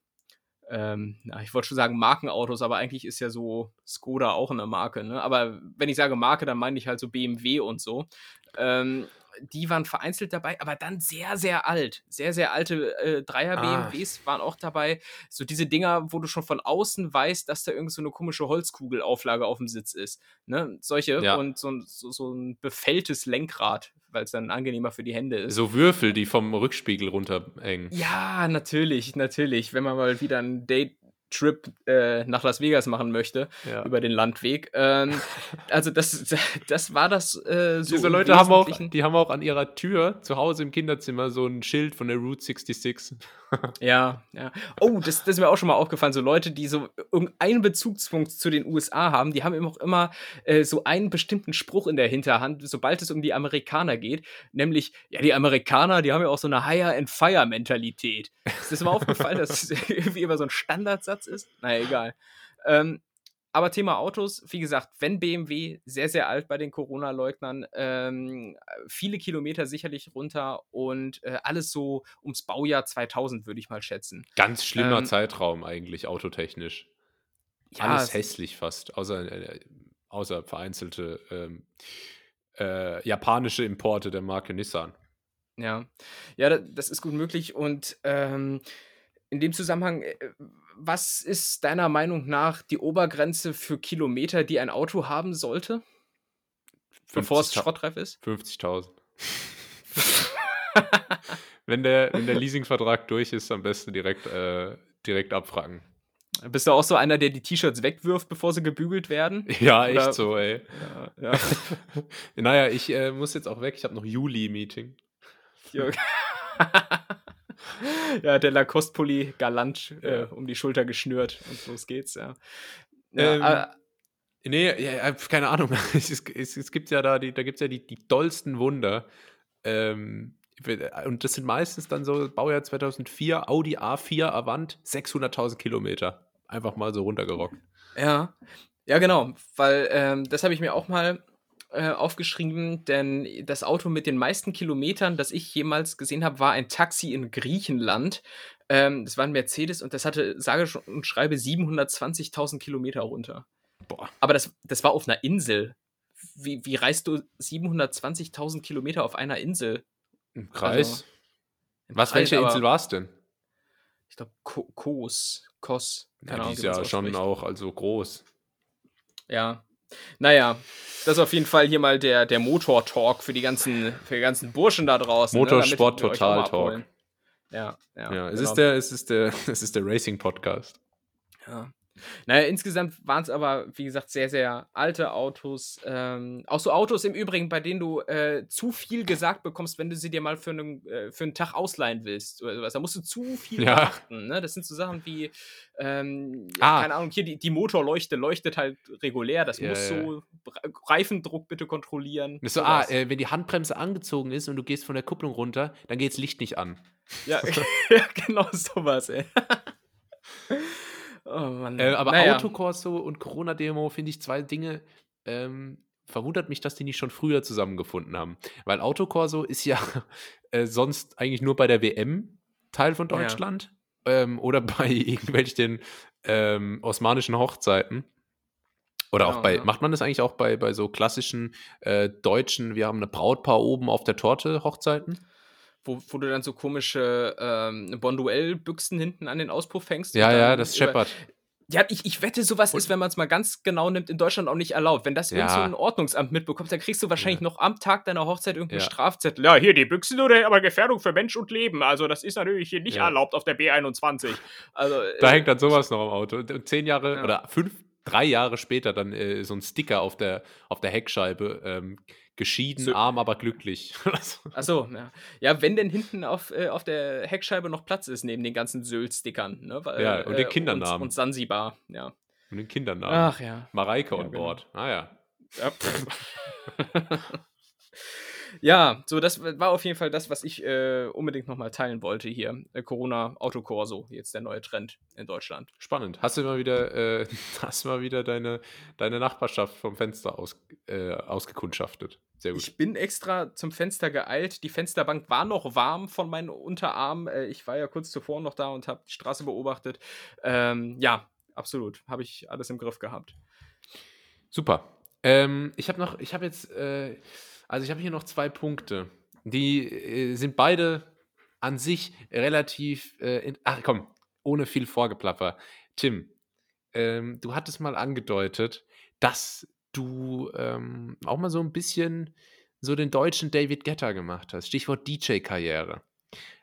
ähm, na, ich wollte schon sagen Markenautos, aber eigentlich ist ja so Skoda auch eine Marke. Ne? Aber wenn ich sage Marke, dann meine ich halt so BMW und so. Ähm, die waren vereinzelt dabei, aber dann sehr, sehr alt. Sehr, sehr alte äh, Dreier-BMWs ah. waren auch dabei. So diese Dinger, wo du schon von außen weißt, dass da irgend so eine komische Holzkugelauflage auf dem Sitz ist. Ne? Solche ja. und so, so, so ein befälltes Lenkrad, weil es dann angenehmer für die Hände ist. So Würfel, die vom Rückspiegel runterhängen. Ja, natürlich, natürlich. Wenn man mal wieder ein Date Trip äh, nach Las Vegas machen möchte, ja. über den Landweg. Ähm, also das, das war das äh, so. Diese Leute haben auch, die haben auch an ihrer Tür zu Hause im Kinderzimmer so ein Schild von der Route 66. ja, ja. Oh, das, das ist mir auch schon mal aufgefallen. So Leute, die so irgendeinen Bezugspunkt zu den USA haben, die haben immer auch immer äh, so einen bestimmten Spruch in der Hinterhand, sobald es um die Amerikaner geht. Nämlich, ja, die Amerikaner, die haben ja auch so eine Hire-and-Fire-Mentalität. Ist das mal aufgefallen, dass es irgendwie immer so ein Standardsatz ist? Naja, egal. Ähm, aber Thema Autos, wie gesagt, wenn BMW sehr, sehr alt bei den Corona-Leugnern, ähm, viele Kilometer sicherlich runter und äh, alles so ums Baujahr 2000, würde ich mal schätzen. Ganz schlimmer ähm, Zeitraum eigentlich, autotechnisch. Ja, alles hässlich fast, außer, äh, außer vereinzelte ähm, äh, japanische Importe der Marke Nissan. Ja, ja, das ist gut möglich und ähm, in dem Zusammenhang äh, was ist deiner Meinung nach die Obergrenze für Kilometer, die ein Auto haben sollte? Bevor es schrottreif ist? 50.000. wenn, der, wenn der Leasingvertrag durch ist, am besten direkt, äh, direkt abfragen. Bist du auch so einer, der die T-Shirts wegwirft, bevor sie gebügelt werden? Ja, echt Oder? so, ey. Ja, ja. naja, ich äh, muss jetzt auch weg. Ich habe noch Juli-Meeting. Ja, der Lacoste-Pulli galant äh, um die Schulter geschnürt und los geht's, ja. ja ähm, äh, nee, ja, keine Ahnung. es, es, es, gibt ja da, die, da gibt es ja die, die dollsten Wunder. Ähm, und das sind meistens dann so Baujahr 2004, Audi A4 Avant, 600.000 Kilometer. Einfach mal so runtergerockt. Ja, ja genau, weil ähm, das habe ich mir auch mal äh, aufgeschrieben, denn das Auto mit den meisten Kilometern, das ich jemals gesehen habe, war ein Taxi in Griechenland. Ähm, das war ein Mercedes und das hatte, sage und schreibe, 720.000 Kilometer runter. Boah. Aber das, das war auf einer Insel. Wie, wie reist du 720.000 Kilometer auf einer Insel? Im Kreis? Also, im Was, Kreis, welche Insel war es denn? Ich glaube, Kos. Kos. Keine ja, die ist ja schon auch also groß. Ja, naja, das ist auf jeden Fall hier mal der, der Motor-Talk für die ganzen, für die ganzen Burschen da draußen. Ne, Motorsport ne? Total Talk. Ja, ja. ja es, genau. ist der, es, ist der, es ist der Racing-Podcast. Ja. Naja, insgesamt waren es aber, wie gesagt, sehr, sehr alte Autos. Ähm, auch so Autos im Übrigen, bei denen du äh, zu viel gesagt bekommst, wenn du sie dir mal für einen, äh, für einen Tag ausleihen willst oder sowas. Da musst du zu viel ja. beachten. Ne? Das sind so Sachen wie, ähm, ah. keine Ahnung, hier die, die Motorleuchte leuchtet halt regulär. Das ja, muss ja. so Reifendruck bitte kontrollieren. So, ah, äh, wenn die Handbremse angezogen ist und du gehst von der Kupplung runter, dann geht das Licht nicht an. Ja, ja genau sowas, ey. Oh Mann. Äh, aber naja. Autokorso und Corona-Demo finde ich zwei Dinge. Ähm, verwundert mich, dass die nicht schon früher zusammengefunden haben. Weil Autokorso ist ja äh, sonst eigentlich nur bei der WM Teil von Deutschland ja. ähm, oder bei irgendwelchen ähm, osmanischen Hochzeiten. Oder auch bei, ja. macht man das eigentlich auch bei, bei so klassischen äh, deutschen, wir haben eine Brautpaar oben auf der Torte Hochzeiten? Wo, wo du dann so komische ähm, Bonduell-Büchsen hinten an den Auspuff hängst. Ja, ja, das scheppert. Ja, ich, ich wette, sowas und ist, wenn man es mal ganz genau nimmt, in Deutschland auch nicht erlaubt. Wenn das ja. irgend so ein Ordnungsamt mitbekommt, dann kriegst du wahrscheinlich ja. noch am Tag deiner Hochzeit irgendeinen ja. Strafzettel. Ja, hier die Büchsen oder aber Gefährdung für Mensch und Leben. Also, das ist natürlich hier nicht erlaubt auf der B21. Also, da äh, hängt dann sowas noch im Auto. Und zehn Jahre oder fünf, drei Jahre später dann äh, so ein Sticker auf der, auf der Heckscheibe. Ähm, Geschieden, so. arm, aber glücklich. Achso, ja. Ja, wenn denn hinten auf, äh, auf der Heckscheibe noch Platz ist, neben den ganzen Sylt-Stickern. Ne? ja, und den äh, Kindernamen. Und, und Sansibar, ja. Und den Kindernamen. Ach ja. Mareike ja, on genau. board. Ah ja. Ja. Ja, so das war auf jeden Fall das, was ich äh, unbedingt nochmal teilen wollte hier. Äh, Corona Autokorso, jetzt der neue Trend in Deutschland. Spannend. Hast du mal wieder, äh, hast mal wieder deine, deine Nachbarschaft vom Fenster aus, äh, ausgekundschaftet? Sehr gut. Ich bin extra zum Fenster geeilt. Die Fensterbank war noch warm von meinen Unterarmen. Äh, ich war ja kurz zuvor noch da und habe die Straße beobachtet. Ähm, ja, absolut. Habe ich alles im Griff gehabt. Super. Ähm, ich habe noch, ich habe jetzt, äh, also ich habe hier noch zwei Punkte. Die äh, sind beide an sich relativ, äh, in, ach komm, ohne viel Vorgeplapper. Tim, ähm, du hattest mal angedeutet, dass du ähm, auch mal so ein bisschen so den deutschen David Getter gemacht hast. Stichwort DJ-Karriere.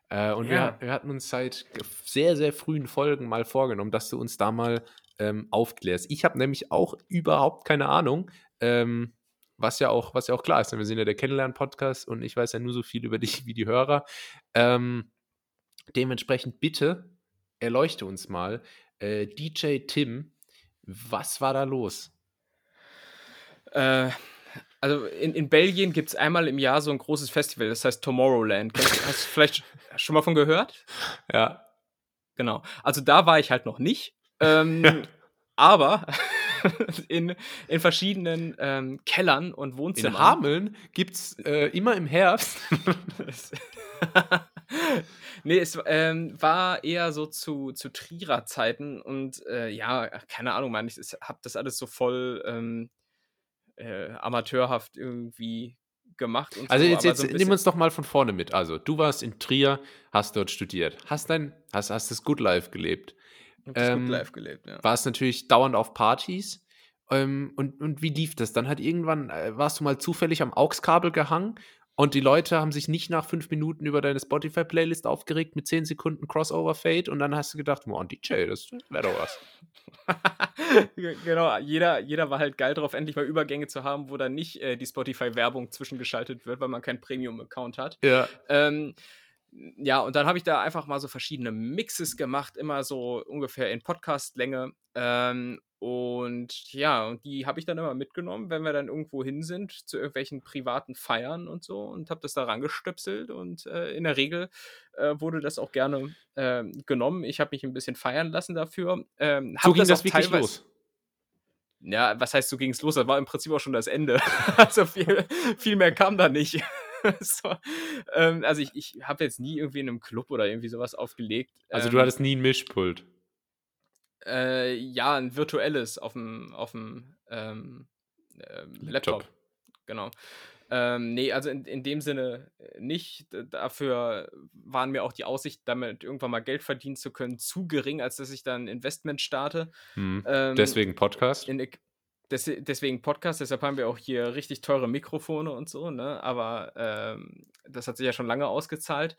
Äh, und ja. wir, wir, hatten uns seit sehr, sehr frühen Folgen mal vorgenommen, dass du uns da mal ähm, aufklärst. Ich habe nämlich auch überhaupt keine Ahnung, ähm, was, ja auch, was ja auch klar ist. Wir sind ja der Kennenlernen-Podcast und ich weiß ja nur so viel über dich wie die Hörer. Ähm, dementsprechend bitte erleuchte uns mal. Äh, DJ Tim, was war da los? Äh, also in, in Belgien gibt es einmal im Jahr so ein großes Festival, das heißt Tomorrowland. Hast, hast du vielleicht schon mal von gehört? Ja. Genau. Also da war ich halt noch nicht. Ähm, aber in, in verschiedenen ähm, Kellern und Wohnzimmern. In Hameln gibt es äh, immer im Herbst. nee, es ähm, war eher so zu, zu Trierer Zeiten und äh, ja, keine Ahnung, man, ich, habe das alles so voll ähm, äh, amateurhaft irgendwie gemacht. also so, jetzt, jetzt so nimm uns doch mal von vorne mit. Also du warst in Trier, hast dort studiert, hast dein, hast, hast das Good Life gelebt. Ähm, Life gelebt, ja. Warst natürlich dauernd auf Partys. Ähm, und, und wie lief das? Dann hat irgendwann, äh, warst du mal zufällig am AUX-Kabel gehangen und die Leute haben sich nicht nach fünf Minuten über deine Spotify-Playlist aufgeregt mit zehn Sekunden Crossover-Fade und dann hast du gedacht, oh, DJ, das wäre doch was. genau, jeder, jeder war halt geil drauf, endlich mal Übergänge zu haben, wo dann nicht äh, die Spotify-Werbung zwischengeschaltet wird, weil man keinen Premium-Account hat. Ja. Ähm, ja, und dann habe ich da einfach mal so verschiedene Mixes gemacht, immer so ungefähr in Podcast-Länge. Ähm, und ja, und die habe ich dann immer mitgenommen, wenn wir dann irgendwo hin sind, zu irgendwelchen privaten Feiern und so, und habe das da rangestöpselt. Und äh, in der Regel äh, wurde das auch gerne äh, genommen. Ich habe mich ein bisschen feiern lassen dafür. Ähm, so ging das, das wirklich los. Ja, was heißt, so ging es los? Das war im Prinzip auch schon das Ende. also viel, viel mehr kam da nicht. so, ähm, also ich, ich habe jetzt nie irgendwie in einem Club oder irgendwie sowas aufgelegt. Also du ähm, hattest nie ein Mischpult? Äh, ja, ein virtuelles auf dem, auf dem ähm, äh, Laptop. Laptop. Genau. Ähm, nee, also in, in dem Sinne äh, nicht. Dafür waren mir auch die Aussicht, damit irgendwann mal Geld verdienen zu können, zu gering, als dass ich dann Investment starte. Hm. Ähm, Deswegen Podcast. In, des, deswegen Podcast, deshalb haben wir auch hier richtig teure Mikrofone und so, ne? Aber ähm, das hat sich ja schon lange ausgezahlt.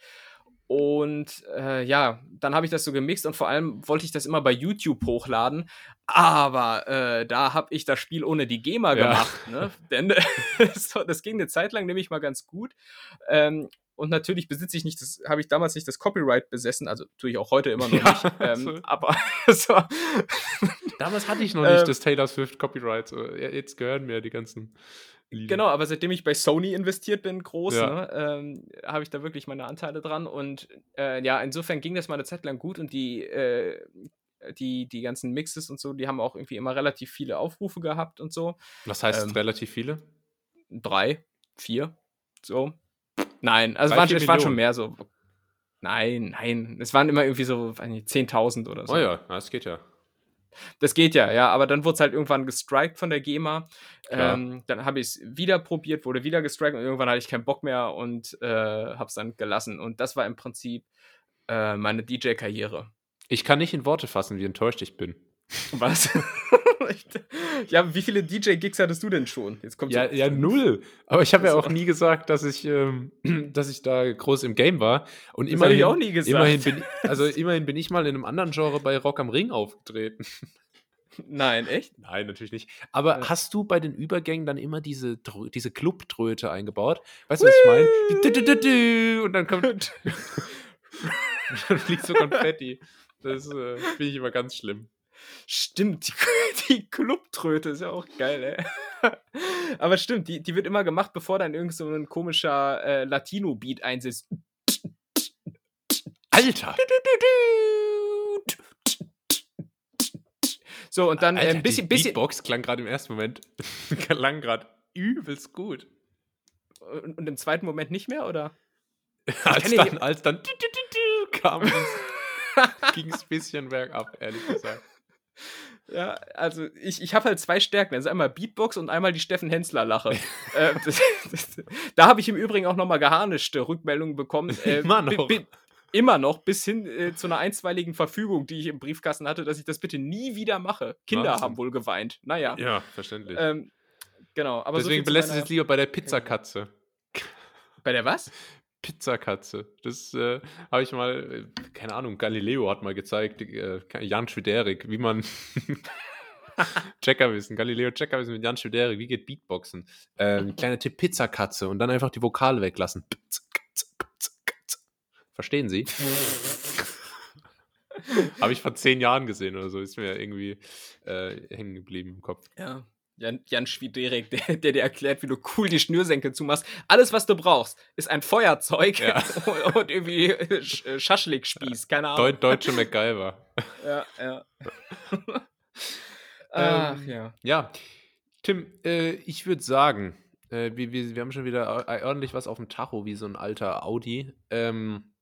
Und äh, ja, dann habe ich das so gemixt und vor allem wollte ich das immer bei YouTube hochladen. Aber äh, da habe ich das Spiel ohne die GEMA ja. gemacht. Ne? Denn das ging eine Zeit lang nämlich mal ganz gut. Ähm, und natürlich besitze ich nicht das, habe ich damals nicht das Copyright besessen, also tue ich auch heute immer noch ja, nicht. Ähm, aber so. damals hatte ich noch nicht ähm, das Taylor Swift Copyright. So, jetzt gehören mir die ganzen Lieder. Genau, aber seitdem ich bei Sony investiert bin, groß, ja. ne, ähm, habe ich da wirklich meine Anteile dran. Und äh, ja, insofern ging das mal eine Zeit lang gut und die, äh, die, die ganzen Mixes und so, die haben auch irgendwie immer relativ viele Aufrufe gehabt und so. Was heißt ähm, relativ viele? Drei, vier, so. Nein, also waren, es waren schon mehr so. Nein, nein. Es waren immer irgendwie so 10.000 oder so. Oh ja, das geht ja. Das geht ja, ja, aber dann wurde es halt irgendwann gestrikt von der GEMA. Ähm, dann habe ich es wieder probiert, wurde wieder gestrikt und irgendwann hatte ich keinen Bock mehr und äh, habe es dann gelassen. Und das war im Prinzip äh, meine DJ-Karriere. Ich kann nicht in Worte fassen, wie enttäuscht ich bin. Was? ja, wie viele DJ-Gigs hattest du denn schon? Jetzt kommt ja, so ja, null. Aber ich habe ja auch nie gesagt, dass ich, ähm, dass ich da groß im Game war. Und das immerhin, ich auch nie gesagt. Immerhin bin, also immerhin bin ich mal in einem anderen Genre bei Rock am Ring aufgetreten. Nein, echt? Nein, natürlich nicht. Aber ja. hast du bei den Übergängen dann immer diese, diese Clubtröte eingebaut? Weißt du, was ich meine? Und dann kommt. dann fliegt so Konfetti. Das äh, finde ich immer ganz schlimm. Stimmt, die, die Clubtröte ist ja auch geil, ey. Aber stimmt, die, die wird immer gemacht, bevor dann irgend so ein komischer äh, Latino-Beat einsetzt. Alter! So, und dann äh, Alter, ein bisschen. Die bisschen Beatbox klang gerade im ersten Moment. klang gerade übelst gut. und, und im zweiten Moment nicht mehr, oder? als, dann, als dann kam, ging es ein bisschen bergab, ehrlich gesagt. Ja, also ich, ich habe halt zwei Stärken. Also einmal Beatbox und einmal die Steffen Hensler-Lache. äh, da habe ich im Übrigen auch nochmal geharnischte Rückmeldungen bekommen. Äh, immer noch. immer noch, bis hin äh, zu einer einstweiligen Verfügung, die ich im Briefkasten hatte, dass ich das bitte nie wieder mache. Kinder Wahnsinn. haben wohl geweint. Naja. Ja, verständlich. Ähm, genau. Aber Deswegen so belässt es jetzt lieber bei der Pizzakatze. Bei der was? Pizzakatze. Das äh, habe ich mal, äh, keine Ahnung, Galileo hat mal gezeigt, äh, Jan Schwiderik, wie man Checkerwissen, Galileo Checkerwissen mit Jan Schwiderik, wie geht Beatboxen? Ähm, kleiner Tipp, Pizzakatze und dann einfach die Vokale weglassen. Verstehen Sie? habe ich vor zehn Jahren gesehen oder so, ist mir irgendwie äh, hängen geblieben im Kopf. Ja. Jan, Jan Schwiderek, der, der, dir erklärt, wie du cool die Schnürsenkel zumachst. Alles, was du brachst, ist ein Feuerzeug ja. und, irgendwie äh, Schaschlik-Spieß, keine Ahnung. Deut Deutsche MacGyver. Ja, ja. Ach, ähm, ja. Ja, Tim, äh, ich würde sagen, äh, wir, wir, wir haben schon wieder äh, ordentlich was auf dem Tacho, wie so ein alter Audi. Ähm,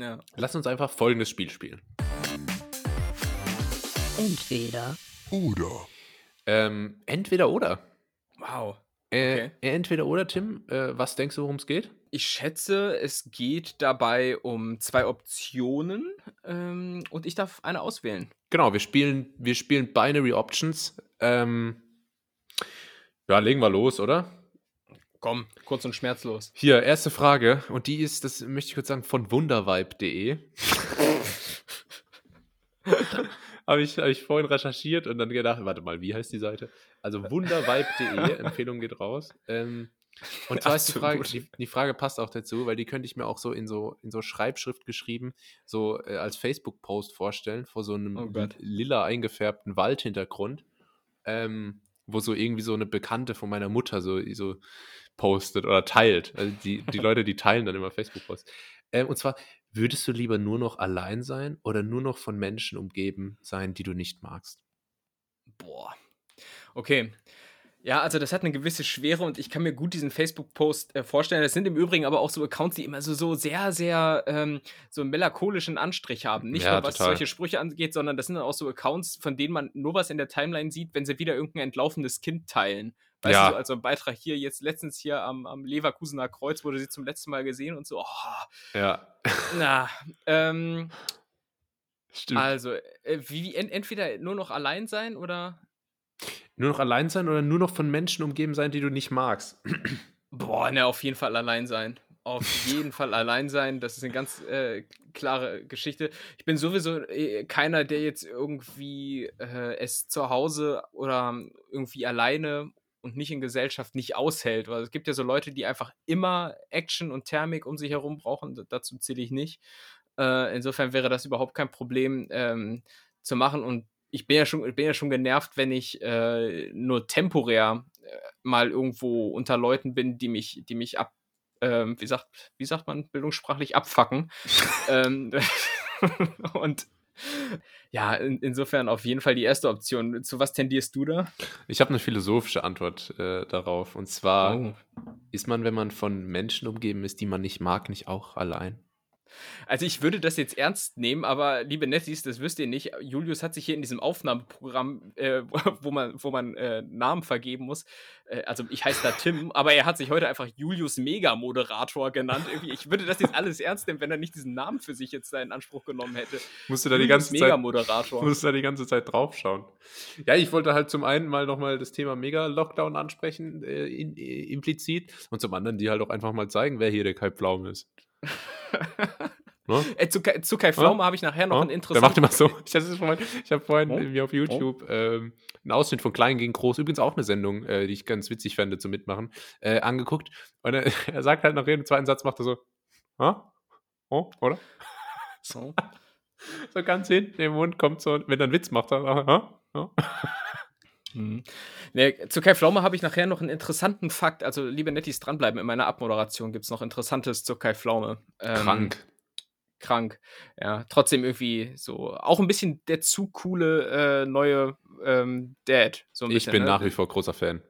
ja. Lass uns einfach folgendes Spiel spielen. Entweder oder. Ähm, entweder oder. Wow. Äh, okay. Äh, entweder oder, Tim. Äh, was denkst du, worum es geht? Ich schätze, es geht dabei um zwei Optionen ähm, und ich darf eine auswählen. Genau, wir spielen, wir spielen Binary Options. Ähm, ja, legen wir los, oder? Komm, kurz und schmerzlos. Hier, erste Frage. Und die ist, das möchte ich kurz sagen, von wundervibe.de. habe ich, hab ich vorhin recherchiert und dann gedacht, warte mal, wie heißt die Seite? Also wundervibe.de, Empfehlung geht raus. Ähm, und zwar ist die Frage, die, die, Frage passt auch dazu, weil die könnte ich mir auch so in so, in so Schreibschrift geschrieben, so äh, als Facebook-Post vorstellen, vor so einem oh lila eingefärbten Waldhintergrund, ähm, wo so irgendwie so eine Bekannte von meiner Mutter so, so postet oder teilt. Also die, die Leute, die teilen dann immer Facebook-Posts. Ähm, und zwar, Würdest du lieber nur noch allein sein oder nur noch von Menschen umgeben sein, die du nicht magst? Boah. Okay. Ja, also das hat eine gewisse Schwere und ich kann mir gut diesen Facebook-Post äh, vorstellen. Das sind im Übrigen aber auch so Accounts, die immer so, so sehr, sehr ähm, so einen melancholischen Anstrich haben. Nicht ja, nur was total. solche Sprüche angeht, sondern das sind dann auch so Accounts, von denen man nur was in der Timeline sieht, wenn sie wieder irgendein entlaufenes Kind teilen. Weißt ja. du, also ein Beitrag hier jetzt letztens hier am, am Leverkusener Kreuz wurde sie zum letzten Mal gesehen und so. Oh. Ja. Na, ähm. Stimmt. Also, äh, wie, ent, entweder nur noch allein sein oder. Nur noch allein sein oder nur noch von Menschen umgeben sein, die du nicht magst? Boah, ne, auf jeden Fall allein sein. Auf jeden Fall allein sein. Das ist eine ganz äh, klare Geschichte. Ich bin sowieso äh, keiner, der jetzt irgendwie äh, es zu Hause oder irgendwie alleine und nicht in Gesellschaft nicht aushält. Weil es gibt ja so Leute, die einfach immer Action und Thermik um sich herum brauchen. Dazu zähle ich nicht. Äh, insofern wäre das überhaupt kein Problem ähm, zu machen. Und ich bin ja schon, bin ja schon genervt, wenn ich äh, nur temporär äh, mal irgendwo unter Leuten bin, die mich, die mich ab, ähm, wie sagt, wie sagt man bildungssprachlich abfacken. ähm, und ja, in, insofern auf jeden Fall die erste Option. Zu was tendierst du da? Ich habe eine philosophische Antwort äh, darauf. Und zwar, oh. ist man, wenn man von Menschen umgeben ist, die man nicht mag, nicht auch allein? Also ich würde das jetzt ernst nehmen, aber liebe Nettis, das wisst ihr nicht. Julius hat sich hier in diesem Aufnahmeprogramm, äh, wo man, wo man äh, Namen vergeben muss, äh, also ich heiße da Tim, aber er hat sich heute einfach Julius Mega-Moderator genannt. Irgendwie, ich würde das jetzt alles ernst nehmen, wenn er nicht diesen Namen für sich jetzt da in Anspruch genommen hätte. Musst du da die ganze Zeit, musst du da die ganze Zeit draufschauen. Ja, ich wollte halt zum einen mal nochmal das Thema Mega-Lockdown ansprechen, äh, in, äh, implizit, und zum anderen die halt auch einfach mal zeigen, wer hier der Kai Pflaum ist. Ne? Äh, zu, zu Kai Pflaume ja? habe ich nachher noch ja? ein interessantes. Macht immer so. Ich, ich habe vorhin oh? mir auf YouTube ähm, einen Ausschnitt von Klein gegen Groß, übrigens auch eine Sendung, äh, die ich ganz witzig fände zum Mitmachen, äh, angeguckt. Und er, er, sagt halt nach jedem zweiten Satz, macht er so, ha? Oh, oder? So. so ganz hinten im Mund kommt so, wenn er einen Witz macht, dann, ha? Mhm. Nee, zu Kai Pflaume habe ich nachher noch einen interessanten Fakt. Also, liebe Nettis, dranbleiben. In meiner Abmoderation gibt es noch Interessantes zu Kai Pflaume. Ähm, Krank. Krank. Ja, trotzdem irgendwie so. Auch ein bisschen der zu coole äh, neue ähm, Dad. So ich bin ne? nach wie vor großer Fan.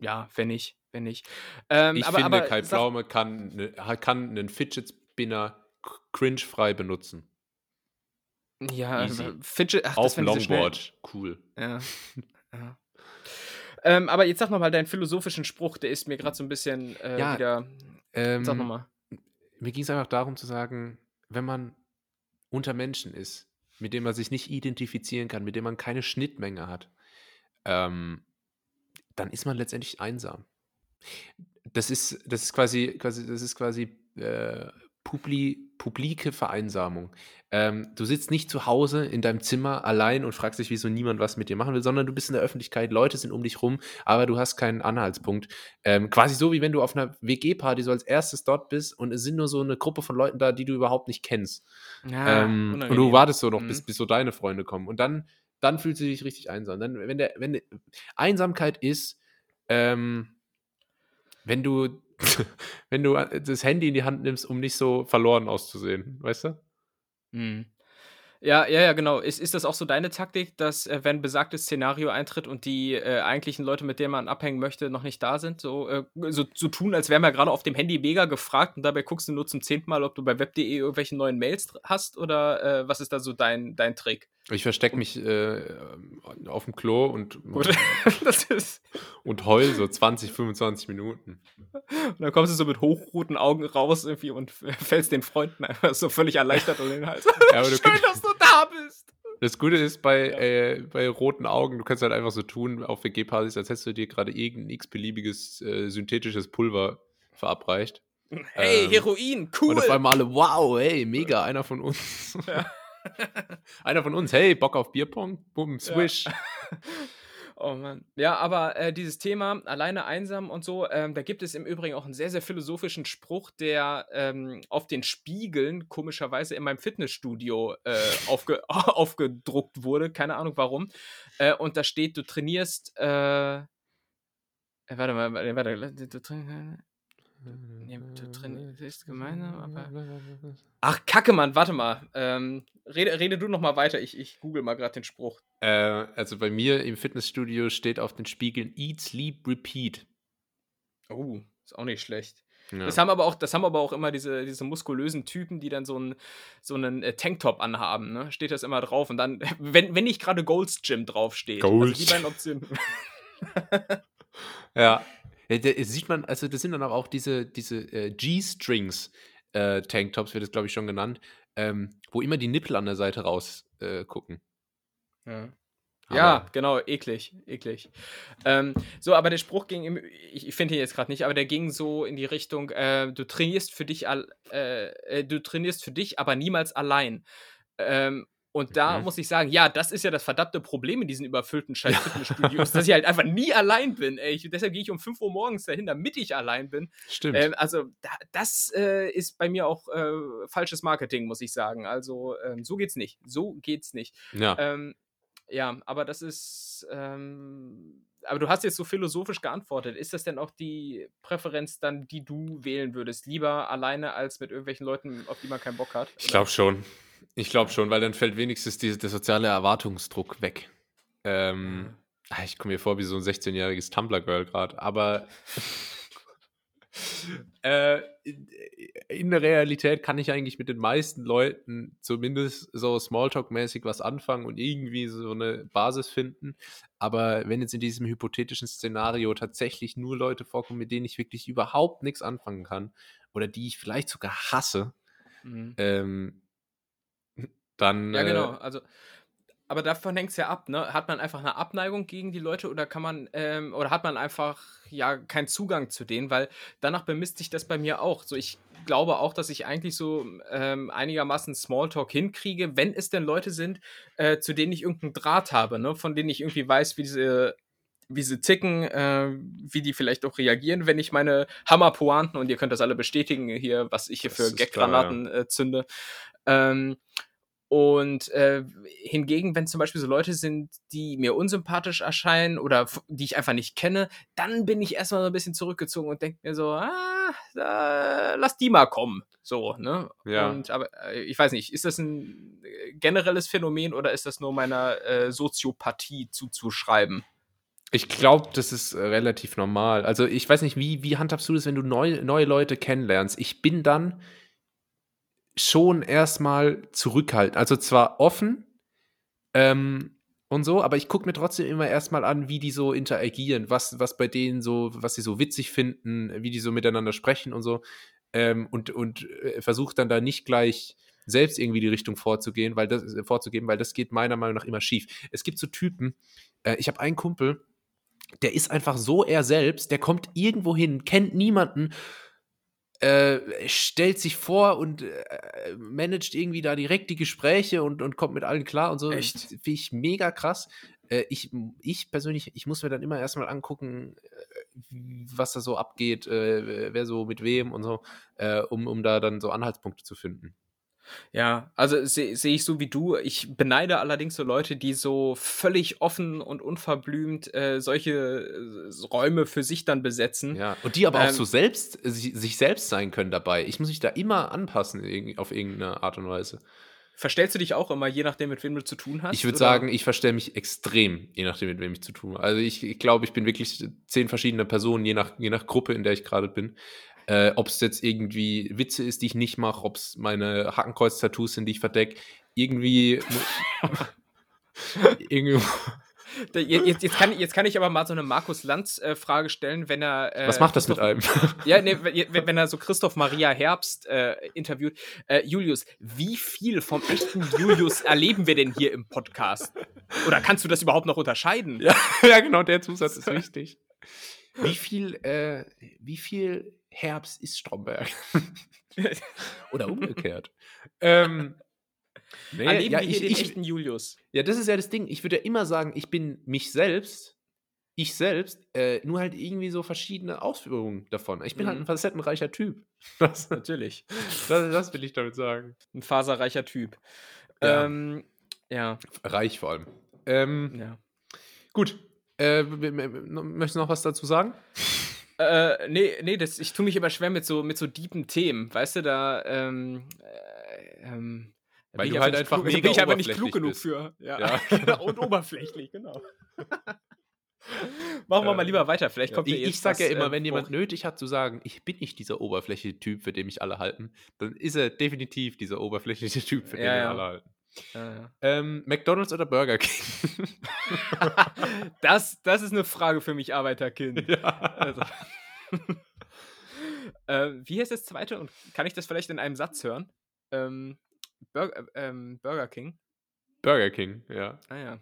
Ja, wenn ich. bin ich. Ähm, ich aber, finde, aber, Kai Pflaume kann, ne, kann einen Fidget Spinner cringe-frei benutzen. Ja, Easy. Fidget, ach, Auf Longboard, cool. Ja. ja. Ähm, aber jetzt sag nochmal deinen philosophischen Spruch, der ist mir gerade so ein bisschen äh, ja, wieder. Ähm, sag nochmal. Mir ging es einfach darum zu sagen, wenn man unter Menschen ist, mit dem man sich nicht identifizieren kann, mit dem man keine Schnittmenge hat, ähm, dann ist man letztendlich einsam. Das ist, das ist quasi, quasi, das ist quasi äh, publi, publike Vereinsamung. Ähm, du sitzt nicht zu Hause in deinem Zimmer allein und fragst dich, wieso niemand was mit dir machen will, sondern du bist in der Öffentlichkeit, Leute sind um dich rum, aber du hast keinen Anhaltspunkt. Ähm, quasi so, wie wenn du auf einer WG-Party so als erstes dort bist und es sind nur so eine Gruppe von Leuten da, die du überhaupt nicht kennst. Ja, ähm, und du wartest so noch, mhm. bis, bis so deine Freunde kommen. Und dann, dann fühlst du dich richtig einsam. Dann, wenn der, wenn der, Einsamkeit ist, ähm, wenn du wenn du äh, das Handy in die Hand nimmst, um nicht so verloren auszusehen, weißt du? Mhm. Ja, ja, ja, genau. Ist, ist das auch so deine Taktik, dass, äh, wenn besagtes Szenario eintritt und die äh, eigentlichen Leute, mit denen man abhängen möchte, noch nicht da sind, so, äh, so, so tun, als wären wir gerade auf dem Handy mega gefragt und dabei guckst du nur zum zehnten Mal, ob du bei web.de irgendwelche neuen Mails hast oder äh, was ist da so dein, dein Trick? Ich verstecke mich äh, auf dem Klo und, und heul so 20, 25 Minuten. Und dann kommst du so mit hochroten Augen raus irgendwie und fällst den Freunden einfach so völlig erleichtert um den Hals. Ja, Schön, dass du da bist. Das Gute ist bei, ja. äh, bei roten Augen, du kannst halt einfach so tun auf WG-Partys, als hättest du dir gerade irgendein x-beliebiges äh, synthetisches Pulver verabreicht. Hey, ähm, Heroin, cool. Und auf einmal alle, wow, hey, mega, einer von uns. Ja. Einer von uns, hey, Bock auf Bierpong? Bumm, Swish. Ja. Oh Mann. Ja, aber äh, dieses Thema alleine einsam und so, ähm, da gibt es im Übrigen auch einen sehr, sehr philosophischen Spruch, der ähm, auf den Spiegeln komischerweise in meinem Fitnessstudio äh, aufge aufgedruckt wurde. Keine Ahnung warum. Äh, und da steht, du trainierst. Äh, äh warte mal, warte, du trainierst. Nee, du trainierst gemeinsam, aber. Ach, Kacke, Mann, warte mal. Ähm, rede, rede du noch mal weiter, ich, ich google mal gerade den Spruch. Äh, also bei mir im Fitnessstudio steht auf den Spiegeln Eat, Sleep, Repeat. Oh, ist auch nicht schlecht. Ja. Das haben aber auch, das haben aber auch immer diese, diese muskulösen Typen, die dann so einen, so einen äh, Tanktop anhaben, ne? Steht das immer drauf. Und dann, wenn, wenn nicht gerade Gold's Gym draufsteht. Gold. Also die beiden Optionen. ja, ja, da sieht man, also das sind dann auch diese, diese äh, G-Strings äh, Tanktops, wird das glaube ich schon genannt, ähm, wo immer die Nippel an der Seite raus äh. Ja. ja, genau, eklig, eklig. Ähm, so, aber der Spruch ging, im, ich, ich finde ihn jetzt gerade nicht, aber der ging so in die Richtung, äh, du trainierst für dich, äh, äh, du trainierst für dich, aber niemals allein. Ähm, und da mhm. muss ich sagen, ja, das ist ja das verdammte Problem in diesen überfüllten scheiß Fitnessstudios, dass ich halt einfach nie allein bin. Ey. Ich, deshalb gehe ich um 5 Uhr morgens dahin, damit ich allein bin. Stimmt. Ähm, also da, das äh, ist bei mir auch äh, falsches Marketing, muss ich sagen. Also ähm, so geht's nicht. So geht's nicht. Ja. Ähm, ja, aber das ist. Ähm, aber du hast jetzt so philosophisch geantwortet. Ist das denn auch die Präferenz dann, die du wählen würdest? Lieber alleine als mit irgendwelchen Leuten, auf die man keinen Bock hat? Ich glaube schon. Ich glaube schon, weil dann fällt wenigstens die, der soziale Erwartungsdruck weg. Ähm, ah, ich komme mir vor wie so ein 16-jähriges Tumblr-Girl gerade, aber äh, in der Realität kann ich eigentlich mit den meisten Leuten zumindest so Smalltalk-mäßig was anfangen und irgendwie so eine Basis finden. Aber wenn jetzt in diesem hypothetischen Szenario tatsächlich nur Leute vorkommen, mit denen ich wirklich überhaupt nichts anfangen kann oder die ich vielleicht sogar hasse, mhm. ähm, dann. Ja, genau. Äh, also, aber davon hängt es ja ab, ne? Hat man einfach eine Abneigung gegen die Leute oder kann man, ähm, oder hat man einfach ja keinen Zugang zu denen? Weil danach bemisst sich das bei mir auch. So, ich glaube auch, dass ich eigentlich so ähm, einigermaßen Smalltalk hinkriege, wenn es denn Leute sind, äh, zu denen ich irgendeinen Draht habe, ne? Von denen ich irgendwie weiß, wie diese wie sie ticken, äh, wie die vielleicht auch reagieren, wenn ich meine Hammerpointen, und ihr könnt das alle bestätigen hier, was ich hier das für Gaggranaten ja. äh, zünde, ähm, und äh, hingegen, wenn zum Beispiel so Leute sind, die mir unsympathisch erscheinen oder die ich einfach nicht kenne, dann bin ich erstmal so ein bisschen zurückgezogen und denke mir so, ah, äh, lass die mal kommen. So, ne? Ja. Und, aber äh, ich weiß nicht, ist das ein äh, generelles Phänomen oder ist das nur meiner äh, Soziopathie zuzuschreiben? Ich glaube, das ist relativ normal. Also ich weiß nicht, wie, wie handhabst du das, wenn du neu, neue Leute kennenlernst? Ich bin dann schon erstmal zurückhaltend. Also zwar offen ähm, und so, aber ich gucke mir trotzdem immer erstmal an, wie die so interagieren, was, was bei denen so, was sie so witzig finden, wie die so miteinander sprechen und so. Ähm, und und äh, versuche dann da nicht gleich selbst irgendwie die Richtung vorzugehen, weil das, äh, vorzugeben, weil das geht meiner Meinung nach immer schief. Es gibt so Typen, äh, ich habe einen Kumpel, der ist einfach so er selbst, der kommt irgendwo hin, kennt niemanden äh, stellt sich vor und äh, managt irgendwie da direkt die Gespräche und, und kommt mit allen klar und so. Echt? Finde ich mega krass. Äh, ich, ich persönlich, ich muss mir dann immer erstmal angucken, äh, was da so abgeht, äh, wer so mit wem und so, äh, um, um da dann so Anhaltspunkte zu finden. Ja, also sehe seh ich so wie du. Ich beneide allerdings so Leute, die so völlig offen und unverblümt äh, solche äh, Räume für sich dann besetzen. Ja, und die aber ähm, auch so selbst, sich, sich, selbst sein können dabei. Ich muss mich da immer anpassen auf irgendeine Art und Weise. Verstellst du dich auch immer, je nachdem, mit wem du zu tun hast? Ich würde sagen, ich verstelle mich extrem, je nachdem, mit wem ich zu tun habe. Also ich, ich glaube, ich bin wirklich zehn verschiedene Personen, je nach, je nach Gruppe, in der ich gerade bin. Äh, ob es jetzt irgendwie Witze ist, die ich nicht mache, ob es meine Hakenkreuz-Tattoos sind, die ich verdecke. Irgendwie. irgendwie. Jetzt, jetzt, kann, jetzt kann ich aber mal so eine Markus Lanz-Frage äh, stellen, wenn er. Äh, Was macht das mit einem? ja, nee, wenn, wenn er so Christoph Maria Herbst äh, interviewt. Äh, Julius, wie viel vom echten Julius erleben wir denn hier im Podcast? Oder kannst du das überhaupt noch unterscheiden? Ja, ja genau, der Zusatz ist wichtig. Wie viel, äh, wie viel Herbst ist Stromberg. Oder umgekehrt. ähm, nee, Erleben ja, ich, den ich, echten Julius. Ja, das ist ja das Ding. Ich würde ja immer sagen, ich bin mich selbst, ich selbst, äh, nur halt irgendwie so verschiedene Ausführungen davon. Ich bin halt mhm. halt ein facettenreicher Typ. Das, Natürlich. Das, das, will ich damit sagen. Ein faserreicher Typ. Ja. Ähm, ja. Reich vor allem. Ähm, ja. Gut. Äh, möchtest du noch was dazu sagen? Äh, nee, nee, das, ich tue mich immer schwer mit so, mit so deepen Themen, weißt du, da, ähm, äh, ähm, weil du halt einfach klug, mega bin ich aber nicht klug genug bist. für. Ja, ja. Genau, und oberflächlich, genau. Machen wir äh, mal lieber weiter. Vielleicht kommt ja, Ich, ich sage ja immer, äh, wenn jemand nötig hat zu sagen, ich bin nicht dieser oberflächliche Typ, für den mich alle halten, dann ist er definitiv dieser oberflächliche Typ, für den ja, ja. alle halten. Ja, ja. Ähm, McDonalds oder Burger King? das, das ist eine Frage für mich, Arbeiterkind. Ja. Also. äh, wie heißt das zweite? Und kann ich das vielleicht in einem Satz hören? Ähm, Burger, äh, ähm, Burger King. Burger King, ja. Ah ja.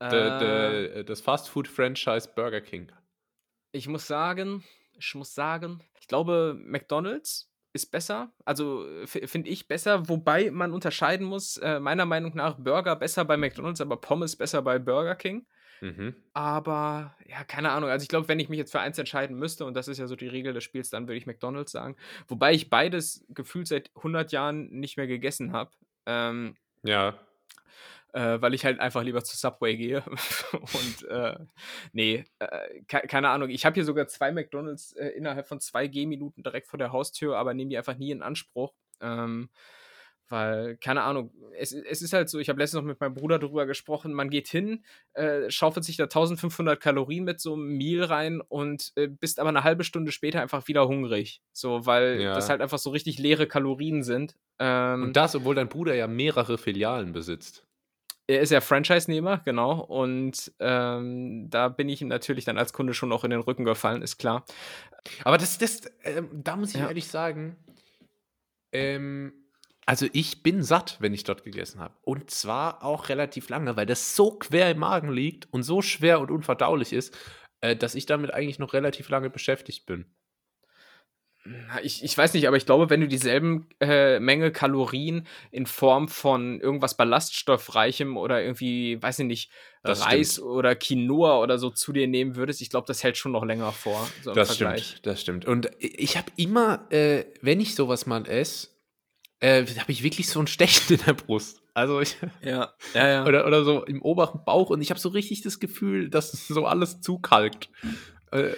De, de, äh, das Fastfood-Franchise Burger King. Ich muss sagen, ich muss sagen, ich glaube, McDonalds ist besser, also finde ich besser, wobei man unterscheiden muss, äh, meiner Meinung nach Burger besser bei McDonald's, aber Pommes besser bei Burger King. Mhm. Aber ja, keine Ahnung. Also ich glaube, wenn ich mich jetzt für eins entscheiden müsste, und das ist ja so die Regel des Spiels, dann würde ich McDonald's sagen. Wobei ich beides gefühlt seit 100 Jahren nicht mehr gegessen habe. Ähm, ja äh, weil ich halt einfach lieber zu Subway gehe. und äh, nee, äh, ke keine Ahnung. Ich habe hier sogar zwei McDonalds äh, innerhalb von zwei Gehminuten direkt vor der Haustür, aber nehme die einfach nie in Anspruch. Ähm, weil, keine Ahnung, es, es ist halt so, ich habe letztens noch mit meinem Bruder darüber gesprochen, man geht hin, äh, schaufelt sich da 1500 Kalorien mit so einem Meal rein und äh, bist aber eine halbe Stunde später einfach wieder hungrig. So, weil ja. das halt einfach so richtig leere Kalorien sind. Ähm, und das, obwohl dein Bruder ja mehrere Filialen besitzt er ist ja Franchise-Nehmer, genau. Und ähm, da bin ich ihm natürlich dann als Kunde schon auch in den Rücken gefallen, ist klar. Aber das, das äh, da muss ich ja. ehrlich sagen, ähm, also ich bin satt, wenn ich dort gegessen habe. Und zwar auch relativ lange, weil das so quer im Magen liegt und so schwer und unverdaulich ist, äh, dass ich damit eigentlich noch relativ lange beschäftigt bin. Ich, ich weiß nicht, aber ich glaube, wenn du dieselben äh, Menge Kalorien in Form von irgendwas Ballaststoffreichem oder irgendwie, weiß ich nicht, das Reis stimmt. oder Quinoa oder so zu dir nehmen würdest, ich glaube, das hält schon noch länger vor. So das Vergleich. stimmt, das stimmt. Und ich habe immer, äh, wenn ich sowas mal esse, äh, habe ich wirklich so ein Stechen in der Brust. Also ich, ja, ja, ja. Oder, oder so im oberen Bauch und ich habe so richtig das Gefühl, dass so alles zukalkt. Äh,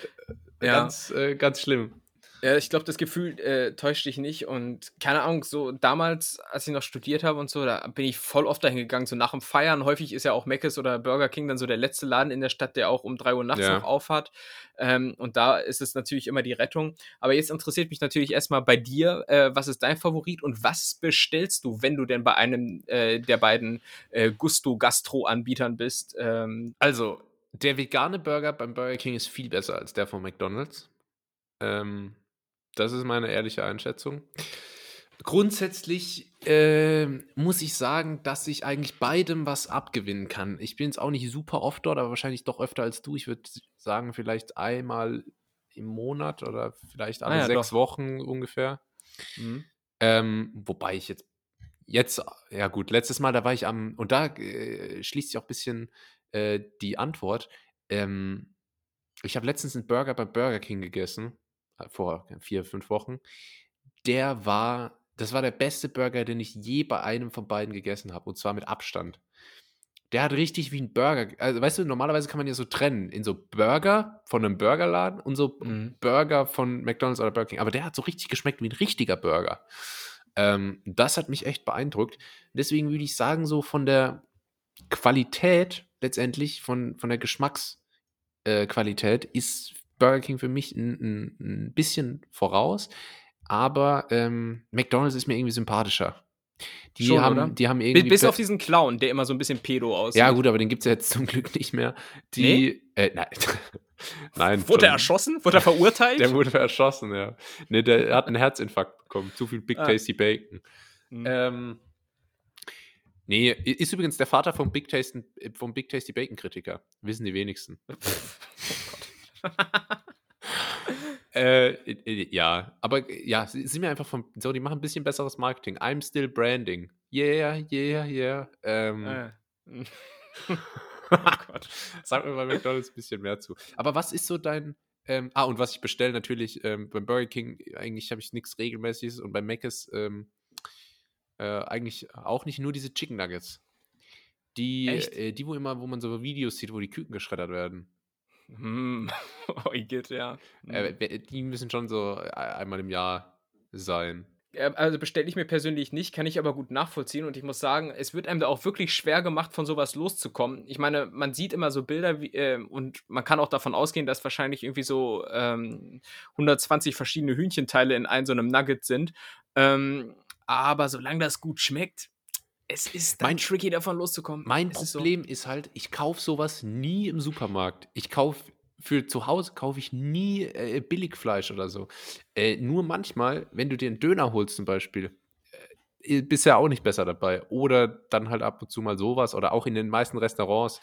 ja. Ganz, äh, ganz schlimm. Ja, ich glaube, das Gefühl äh, täuscht dich nicht. Und keine Ahnung, so damals, als ich noch studiert habe und so, da bin ich voll oft dahin gegangen, so nach dem Feiern. Häufig ist ja auch Mc's oder Burger King dann so der letzte Laden in der Stadt, der auch um 3 Uhr nachts ja. noch aufhat. Ähm, und da ist es natürlich immer die Rettung. Aber jetzt interessiert mich natürlich erstmal bei dir, äh, was ist dein Favorit und was bestellst du, wenn du denn bei einem äh, der beiden äh, Gusto-Gastro-Anbietern bist? Ähm, also, der vegane Burger beim Burger King ist viel besser als der von McDonald's. Ähm, das ist meine ehrliche Einschätzung. Grundsätzlich äh, muss ich sagen, dass ich eigentlich beidem was abgewinnen kann. Ich bin jetzt auch nicht super oft dort, aber wahrscheinlich doch öfter als du. Ich würde sagen, vielleicht einmal im Monat oder vielleicht alle ah, ja, sechs doch. Wochen ungefähr. Mhm. Ähm, wobei ich jetzt, jetzt, ja gut, letztes Mal, da war ich am, und da äh, schließt sich auch ein bisschen äh, die Antwort. Ähm, ich habe letztens einen Burger bei Burger King gegessen vor vier, fünf Wochen, der war, das war der beste Burger, den ich je bei einem von beiden gegessen habe. Und zwar mit Abstand. Der hat richtig wie ein Burger. Also, weißt du, normalerweise kann man ja so trennen in so Burger von einem Burgerladen und so mhm. Burger von McDonalds oder Burger King. Aber der hat so richtig geschmeckt wie ein richtiger Burger. Ähm, das hat mich echt beeindruckt. Deswegen würde ich sagen, so von der Qualität letztendlich, von, von der Geschmacksqualität, äh, ist Burger King für mich ein, ein, ein bisschen voraus, aber ähm, McDonald's ist mir irgendwie sympathischer. Die, Schon, haben, oder? die haben irgendwie. Bis auf diesen Clown, der immer so ein bisschen pedo aussieht. Ja, gut, aber den gibt es ja jetzt zum Glück nicht mehr. Die. Nee? Äh, nein. nein. Wurde er erschossen? Wurde er verurteilt? Der wurde erschossen, ja. Nee, der hat einen Herzinfarkt bekommen. Zu viel Big ah. Tasty Bacon. Mhm. Ähm, nee, ist übrigens der Vater vom Big Tasty, vom Big Tasty Bacon Kritiker. Wissen die wenigsten. äh, ja, aber ja, sie sind mir einfach vom, so, die machen ein bisschen besseres Marketing. I'm still branding. Yeah, yeah, yeah. Ähm, äh. oh Gott. Sag mir bei McDonalds ein bisschen mehr zu. Aber was ist so dein, ähm, ah, und was ich bestelle natürlich ähm, beim Burger King, eigentlich habe ich nichts Regelmäßiges und bei Mc's ähm, äh, eigentlich auch nicht nur diese Chicken Nuggets. Die, äh, die, wo immer, wo man so Videos sieht, wo die Küken geschreddert werden. Hm, oh, geht, ja. Hm. Äh, die müssen schon so e-, einmal im Jahr sein. Also bestelle ich mir persönlich nicht, kann ich aber gut nachvollziehen und ich muss sagen, es wird einem da auch wirklich schwer gemacht, von sowas loszukommen. Ich meine, man sieht immer so Bilder wie, äh, und man kann auch davon ausgehen, dass wahrscheinlich irgendwie so ähm, 120 verschiedene Hühnchenteile in einem so einem Nugget sind. Ähm, aber solange das gut schmeckt, es ist dann mein, tricky, davon loszukommen. Mein es Problem ist, so. ist, halt, ich kaufe sowas nie im Supermarkt. Ich kaufe für zu Hause kaufe ich nie äh, Billigfleisch oder so. Äh, nur manchmal, wenn du dir einen Döner holst zum Beispiel, äh, bist ja auch nicht besser dabei. Oder dann halt ab und zu mal sowas. Oder auch in den meisten Restaurants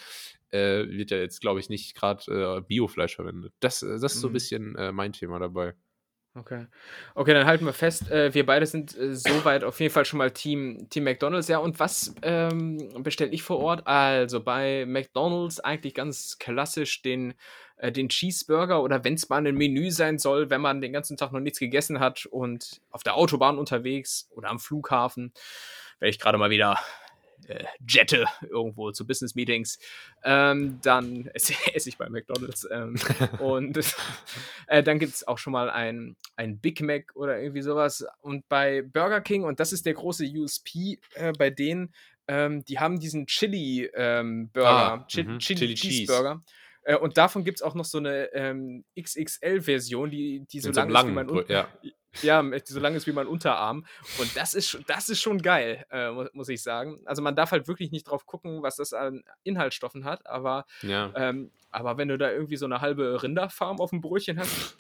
äh, wird ja jetzt, glaube ich, nicht gerade äh, Biofleisch verwendet. Das, das ist so ein mhm. bisschen äh, mein Thema dabei. Okay. Okay, dann halten wir fest, äh, wir beide sind äh, soweit auf jeden Fall schon mal Team, Team McDonalds. Ja, und was ähm, bestelle ich vor Ort? Also bei McDonalds eigentlich ganz klassisch den, äh, den Cheeseburger oder wenn es mal ein Menü sein soll, wenn man den ganzen Tag noch nichts gegessen hat und auf der Autobahn unterwegs oder am Flughafen, werde ich gerade mal wieder äh, jette irgendwo zu Business Meetings, ähm, dann esse, esse, ich bei McDonalds. Ähm, und äh, dann gibt es auch schon mal ein, ein Big Mac oder irgendwie sowas. Und bei Burger King, und das ist der große USP äh, bei denen, ähm, die haben diesen Chili ähm, Burger, ah, Ch -hmm. Chili, Chili Cheeseburger. Cheese. Äh, und davon gibt es auch noch so eine ähm, XXL-Version, die, die so lang ist wie mein ja. ja, so lang ist wie mein Unterarm. Und das ist, das ist schon geil, äh, muss ich sagen. Also man darf halt wirklich nicht drauf gucken, was das an Inhaltsstoffen hat, aber, ja. ähm, aber wenn du da irgendwie so eine halbe Rinderfarm auf dem Brötchen hast,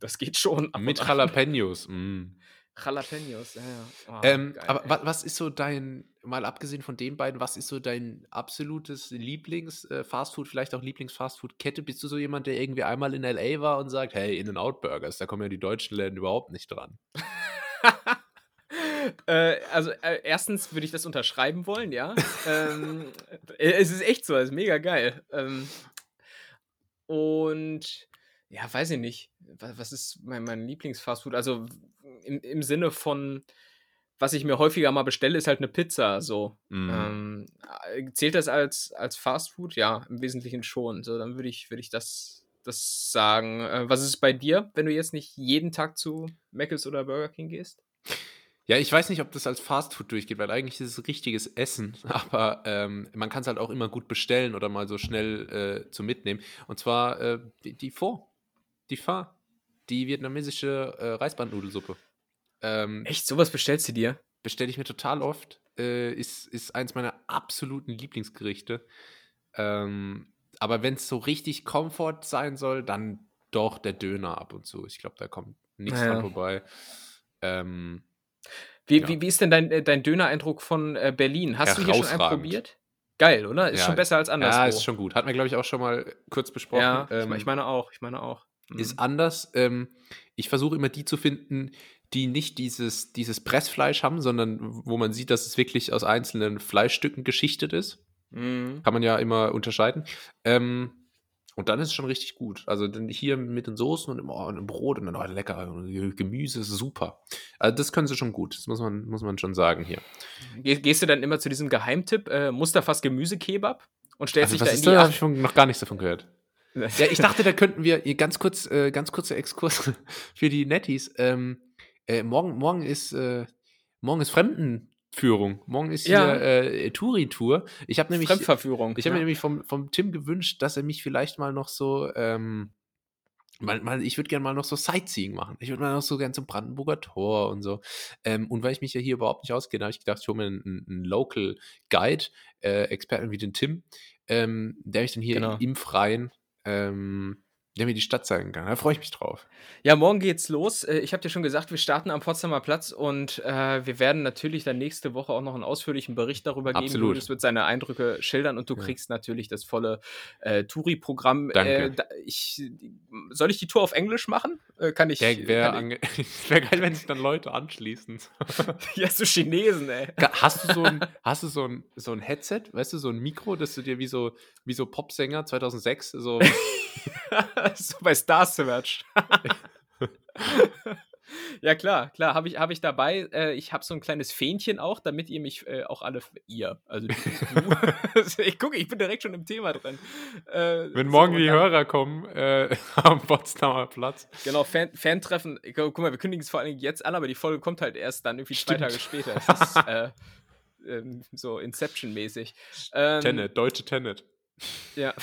das geht schon. Mit Jalapenos. Mm. Jalapenos, ja, ja. Oh, ähm, aber was ist so dein, mal abgesehen von den beiden, was ist so dein absolutes Lieblings-Fastfood, äh, vielleicht auch Lieblings-Fastfood-Kette? Bist du so jemand, der irgendwie einmal in L.A. war und sagt, hey, In-N-Out-Burgers, da kommen ja die deutschen Läden überhaupt nicht dran? äh, also, äh, erstens würde ich das unterschreiben wollen, ja. ähm, äh, es ist echt so, es ist mega geil. Ähm, und ja, weiß ich nicht. Was, ist mein, mein Lieblingsfastfood? Also, im, im Sinne von, was ich mir häufiger mal bestelle, ist halt eine Pizza. So. Mm. Ähm, äh, zählt das als, als Fast Food? Ja, im Wesentlichen schon. So, dann würde ich, würd ich das das sagen. Äh, was ist bei dir, wenn du jetzt nicht jeden Tag zu Mc's oder Burger King gehst? Ja, ich weiß nicht, ob das als Fastfood durchgeht, weil eigentlich ist es richtiges Essen, aber ähm, man kann es halt auch immer gut bestellen oder mal so schnell äh, zu mitnehmen. Und zwar äh, die, die Pho, die Pho, die vietnamesische äh, Reisbandnudelsuppe. Ähm, Echt, sowas bestellst du dir? Bestelle ich mir total oft. Äh, ist, ist eins meiner absoluten Lieblingsgerichte. Ähm, aber wenn es so richtig Komfort sein soll, dann doch der Döner ab und zu. Ich glaube, da kommt nichts ja. dran vorbei. Ähm, wie, ja. wie, wie ist denn dein, äh, dein Döner-Eindruck von äh, Berlin? Hast du hier schon einen probiert? Geil, oder? Ist ja. schon besser als anderswo. Ja, ist schon gut. Hatten wir, glaube ich, auch schon mal kurz besprochen. Ja, ähm, ich meine auch, ich meine auch. Mhm. Ist anders. Ähm, ich versuche immer die zu finden, die nicht dieses, dieses Pressfleisch haben, sondern wo man sieht, dass es wirklich aus einzelnen Fleischstücken geschichtet ist. Mhm. Kann man ja immer unterscheiden. Ähm, und dann ist es schon richtig gut. Also hier mit den Soßen und im, oh, und im Brot und dann oh, lecker Gemüse, ist super. Also das können sie schon gut. Das muss man, muss man schon sagen hier. Gehst du dann immer zu diesem Geheimtipp äh, Mustafas Gemüsekebab und stellst also, dich da in die... Das habe ich noch gar nichts davon gehört. ja, ich dachte, da könnten wir ganz kurz, äh, ganz kurzer Exkurs für die Netties. Ähm, äh, morgen, morgen ist, äh, morgen ist Fremden, Führung. Morgen ist ja. hier äh, Touri-Tour. Ich habe nämlich, Fremdverführung. Ich habe ja. mir nämlich vom, vom Tim gewünscht, dass er mich vielleicht mal noch so, ähm, mal, mal, ich würde gerne mal noch so Sightseeing machen. Ich würde mal noch so gerne zum Brandenburger Tor und so. Ähm, und weil ich mich ja hier überhaupt nicht auskenne, habe ich gedacht, ich hole mir einen, einen Local Guide, äh, Experten wie den Tim, ähm, der mich dann hier genau. im Freien ähm, der mir die Stadt zeigen kann. Da freue ich mich drauf. Ja, morgen geht's los. Äh, ich habe dir schon gesagt, wir starten am Potsdamer Platz und äh, wir werden natürlich dann nächste Woche auch noch einen ausführlichen Bericht darüber geben. Absolut. Es wird seine Eindrücke schildern und du ja. kriegst natürlich das volle äh, Touri-Programm. Danke. Äh, ich, soll ich die Tour auf Englisch machen? Äh, kann ich. Wäre wär wär geil, wenn sich dann Leute anschließen. ja, so Chinesen, ey. Hast du so ein, hast du so ein, so ein Headset, weißt du, so ein Mikro, das du dir wie so, wie so Popsänger 2006 so so bei Star Search. ja, klar, klar, habe ich, hab ich dabei. Äh, ich habe so ein kleines Fähnchen auch, damit ihr mich äh, auch alle, ihr, also du, ich gucke, ich bin direkt schon im Thema drin. Äh, Wenn morgen so, die dann, Hörer kommen äh, am Potsdamer Platz. Genau, Fan, Fan-Treffen, guck mal, wir kündigen es vor allem jetzt an, aber die Folge kommt halt erst dann irgendwie Stimmt. zwei Tage später. Es ist äh, ähm, so Inception-mäßig. Ähm, Tenet, deutsche Tenet. Ja.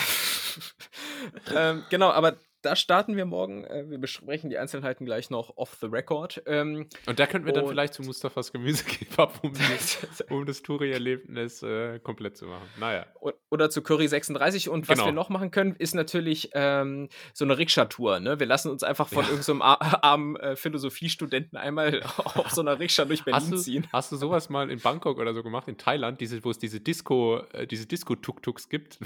ähm, genau, aber da starten wir morgen. Äh, wir besprechen die Einzelheiten gleich noch off the record. Ähm, und da könnten wir dann vielleicht zu Mustafas Gemüsekebab, um, um das Touri-Erlebnis äh, komplett zu machen. Naja. Oder zu Curry 36. Und was genau. wir noch machen können, ist natürlich ähm, so eine Rikscha-Tour. Ne? Wir lassen uns einfach von ja. irgendeinem armen äh, Philosophiestudenten einmal auf so einer Rikscha durch Berlin hast du, ziehen. Hast du sowas mal in Bangkok oder so gemacht, in Thailand, diese, wo es diese Disco, äh, diese Disco-Tuk-Tuks gibt?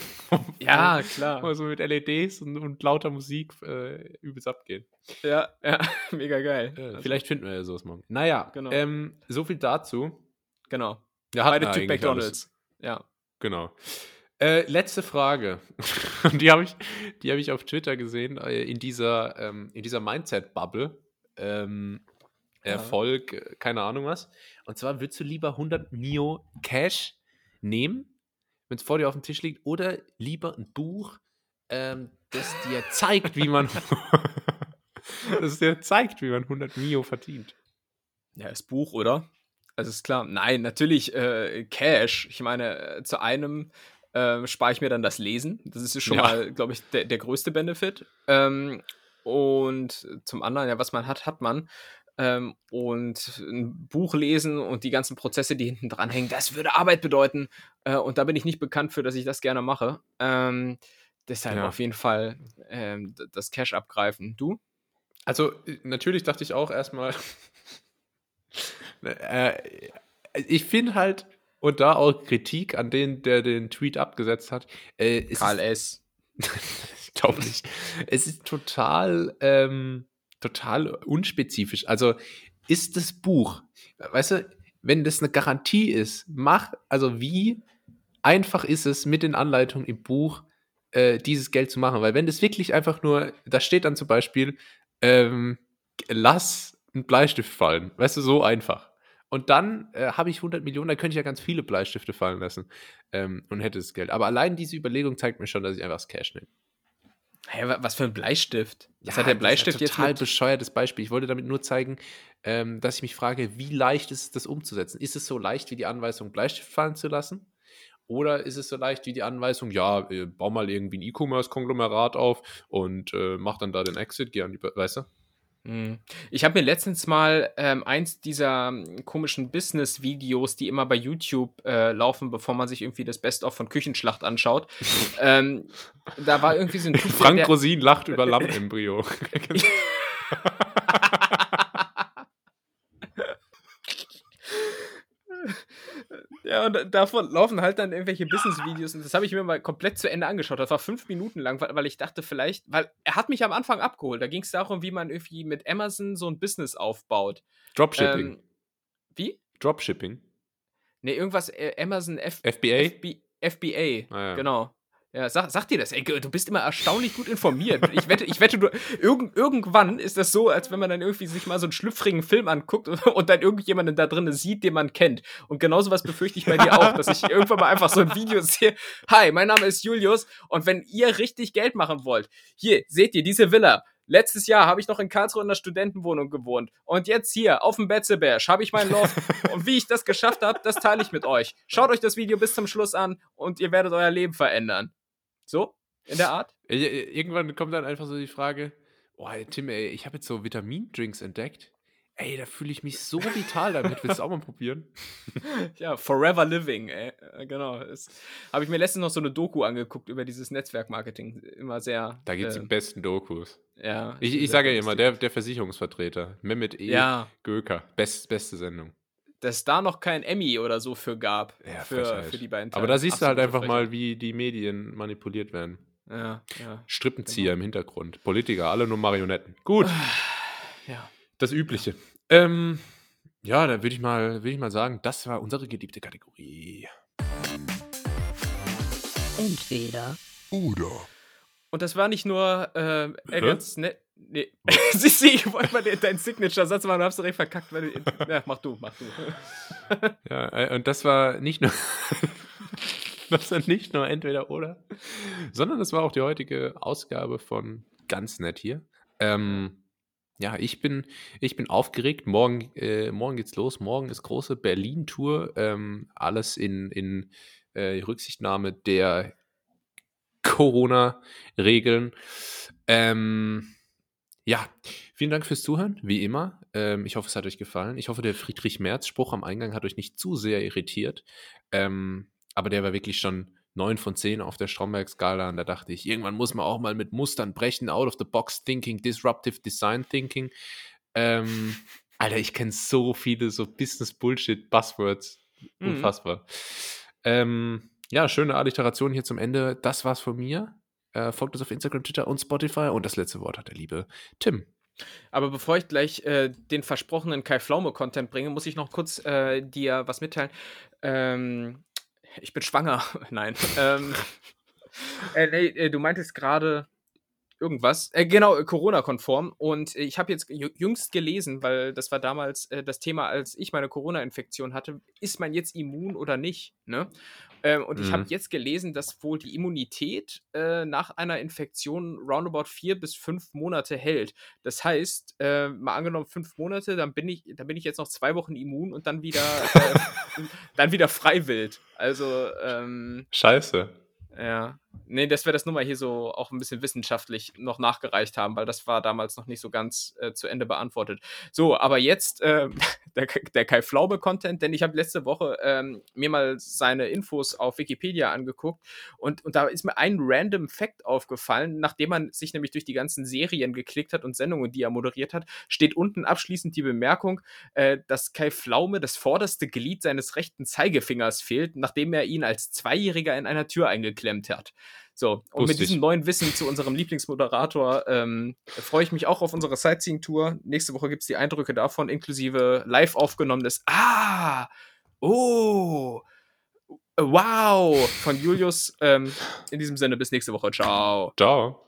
ja, klar. Wo so mit LEDs und, und lauter Musik Musik äh, übelst abgehen. Ja, ja, mega geil. Ja, also. Vielleicht finden wir ja sowas morgen. Naja, genau. Ähm, so viel dazu. Genau. Ja, Beide Typ McDonalds. Ja. Genau. Äh, letzte Frage. die habe ich, hab ich auf Twitter gesehen, äh, in dieser, ähm, dieser Mindset-Bubble. Ähm, Erfolg, ja. Äh, keine Ahnung was. Und zwar, würdest du lieber 100 Mio Cash nehmen, wenn es vor dir auf dem Tisch liegt, oder lieber ein Buch, ähm, das dir zeigt, wie man das dir zeigt, wie man 100 Mio verdient. Ja, das Buch, oder? Also ist klar. Nein, natürlich äh, Cash. Ich meine, äh, zu einem äh, spare ich mir dann das Lesen. Das ist schon ja. mal, glaube ich, der, der größte Benefit. Ähm, und zum anderen, ja, was man hat, hat man. Ähm, und ein Buch lesen und die ganzen Prozesse, die hinten dran hängen, das würde Arbeit bedeuten. Äh, und da bin ich nicht bekannt für, dass ich das gerne mache. Ähm, Deshalb ja. auf jeden Fall ähm, das Cash abgreifen. Du? Also, natürlich dachte ich auch erstmal, äh, ich finde halt, und da auch Kritik an den, der den Tweet abgesetzt hat. Äh, Karl S. ich glaube nicht. Es ist total, ähm, total unspezifisch. Also, ist das Buch, weißt du, wenn das eine Garantie ist, mach, also wie einfach ist es mit den Anleitungen im Buch, äh, dieses Geld zu machen. Weil wenn das wirklich einfach nur, da steht dann zum Beispiel, ähm, lass einen Bleistift fallen. Weißt du, so einfach. Und dann äh, habe ich 100 Millionen, da könnte ich ja ganz viele Bleistifte fallen lassen ähm, und hätte das Geld. Aber allein diese Überlegung zeigt mir schon, dass ich einfach das Cash nehme. Hey, was für ein Bleistift? Was ja, hat der Bleistift jetzt? Total bescheuertes Beispiel. Ich wollte damit nur zeigen, ähm, dass ich mich frage, wie leicht ist es, das umzusetzen? Ist es so leicht wie die Anweisung, Bleistift fallen zu lassen? Oder ist es so leicht wie die Anweisung, ja, äh, bau mal irgendwie ein E-Commerce-Konglomerat auf und äh, mach dann da den Exit, geh an die, weißt du? Mhm. Ich habe mir letztens mal ähm, eins dieser hm, komischen Business-Videos, die immer bei YouTube äh, laufen, bevor man sich irgendwie das Best-of von Küchenschlacht anschaut. ähm, da war irgendwie so ein Typ, Frank Rosin lacht über Lammembryo. Ja, und davon laufen halt dann irgendwelche Business-Videos und das habe ich mir mal komplett zu Ende angeschaut. Das war fünf Minuten lang, weil, ich dachte vielleicht, weil er hat mich am Anfang abgeholt. Da ging es darum, wie man irgendwie mit Amazon so ein Business aufbaut. Dropshipping. Ähm, wie? Dropshipping. Ne, irgendwas äh, Amazon F FBA? FB FBA, ah, ja. genau. Ja, sag, sag dir das, ey, du bist immer erstaunlich gut informiert. Ich wette, ich wette, du, irgend, irgendwann ist das so, als wenn man dann irgendwie sich mal so einen schlüpfrigen Film anguckt und, dann irgendjemanden da drin sieht, den man kennt. Und genauso was befürchte ich bei dir auch, dass ich irgendwann mal einfach so ein Video sehe. Hi, mein Name ist Julius und wenn ihr richtig Geld machen wollt, hier, seht ihr diese Villa. Letztes Jahr habe ich noch in Karlsruhe in der Studentenwohnung gewohnt. Und jetzt hier, auf dem Betzeberg, habe ich meinen Loft. und wie ich das geschafft habe, das teile ich mit euch. Schaut euch das Video bis zum Schluss an und ihr werdet euer Leben verändern. So, in der Art. Irgendwann kommt dann einfach so die Frage, oh, Tim, ey, ich habe jetzt so Vitamindrinks entdeckt. Ey, da fühle ich mich so vital damit. Willst du auch mal probieren? ja, Forever Living, ey. Äh, genau. Habe ich mir letztens noch so eine Doku angeguckt über dieses Netzwerkmarketing. Immer sehr. Da gibt es äh, die besten Dokus. Ja. Ich, ich sage ja immer, der, der Versicherungsvertreter, Mehmet E. Ja. Göker. Best, beste Sendung dass da noch kein Emmy oder so für gab. Ja, für, für die beiden Teile. Aber da siehst du halt einfach Frechheit. mal, wie die Medien manipuliert werden. Ja, ja. Strippenzieher genau. im Hintergrund. Politiker, alle nur Marionetten. Gut. Ja. Das Übliche. Ähm, ja, dann würde ich, mal, würd ich mal sagen, das war unsere geliebte Kategorie. Entweder oder. Und das war nicht nur äh, ganz nett. Nee. Siehst du, ich wollte mal deinen Signature-Satz machen, du hast direkt verkackt, weil du. Ja, mach du, mach du. ja, äh, und das war nicht nur. das war nicht nur entweder oder, sondern das war auch die heutige Ausgabe von Ganz Nett hier. Ähm, ja, ich bin, ich bin aufgeregt. Morgen, äh, morgen geht's los. Morgen ist große Berlin-Tour. Ähm, alles in, in äh, Rücksichtnahme der Corona-Regeln. Ähm, ja, vielen Dank fürs Zuhören, wie immer. Ähm, ich hoffe, es hat euch gefallen. Ich hoffe, der Friedrich-Merz-Spruch am Eingang hat euch nicht zu sehr irritiert. Ähm, aber der war wirklich schon 9 von 10 auf der Stromberg-Skala und da dachte ich, irgendwann muss man auch mal mit Mustern brechen, out of the box thinking, disruptive design thinking. Ähm, Alter, ich kenne so viele so Business-Bullshit-Buzzwords. Mhm. Unfassbar. Ähm, ja, schöne Alliteration hier zum Ende. Das war's von mir. Äh, folgt uns auf Instagram, Twitter und Spotify. Und das letzte Wort hat der liebe Tim. Aber bevor ich gleich äh, den versprochenen Kai Pflaume-Content bringe, muss ich noch kurz äh, dir was mitteilen. Ähm, ich bin schwanger. Nein. ähm, äh, nee, äh, du meintest gerade, irgendwas. Äh, genau, Corona-konform. Und ich habe jetzt jüngst gelesen, weil das war damals das Thema, als ich meine Corona-Infektion hatte, ist man jetzt immun oder nicht? Ne? Ähm, und mhm. ich habe jetzt gelesen, dass wohl die Immunität äh, nach einer Infektion roundabout vier bis fünf Monate hält. Das heißt, äh, mal angenommen fünf Monate, dann bin ich, dann bin ich jetzt noch zwei Wochen immun und dann wieder, äh, dann wieder freiwillig. Also ähm, Scheiße. Ja. Nee, dass wir das nur mal hier so auch ein bisschen wissenschaftlich noch nachgereicht haben, weil das war damals noch nicht so ganz äh, zu Ende beantwortet. So, aber jetzt äh, der, der Kai Flaube-Content, denn ich habe letzte Woche ähm, mir mal seine Infos auf Wikipedia angeguckt und, und da ist mir ein random Fact aufgefallen, nachdem man sich nämlich durch die ganzen Serien geklickt hat und Sendungen, die er moderiert hat, steht unten abschließend die Bemerkung, äh, dass Kai Pflaume das vorderste Glied seines rechten Zeigefingers fehlt, nachdem er ihn als Zweijähriger in einer Tür eingeklemmt hat. So, und Lustig. mit diesem neuen Wissen zu unserem Lieblingsmoderator ähm, freue ich mich auch auf unsere Sightseeing-Tour. Nächste Woche gibt es die Eindrücke davon, inklusive live aufgenommenes Ah! Oh! Wow! Von Julius. Ähm, in diesem Sinne, bis nächste Woche. Ciao. Ciao.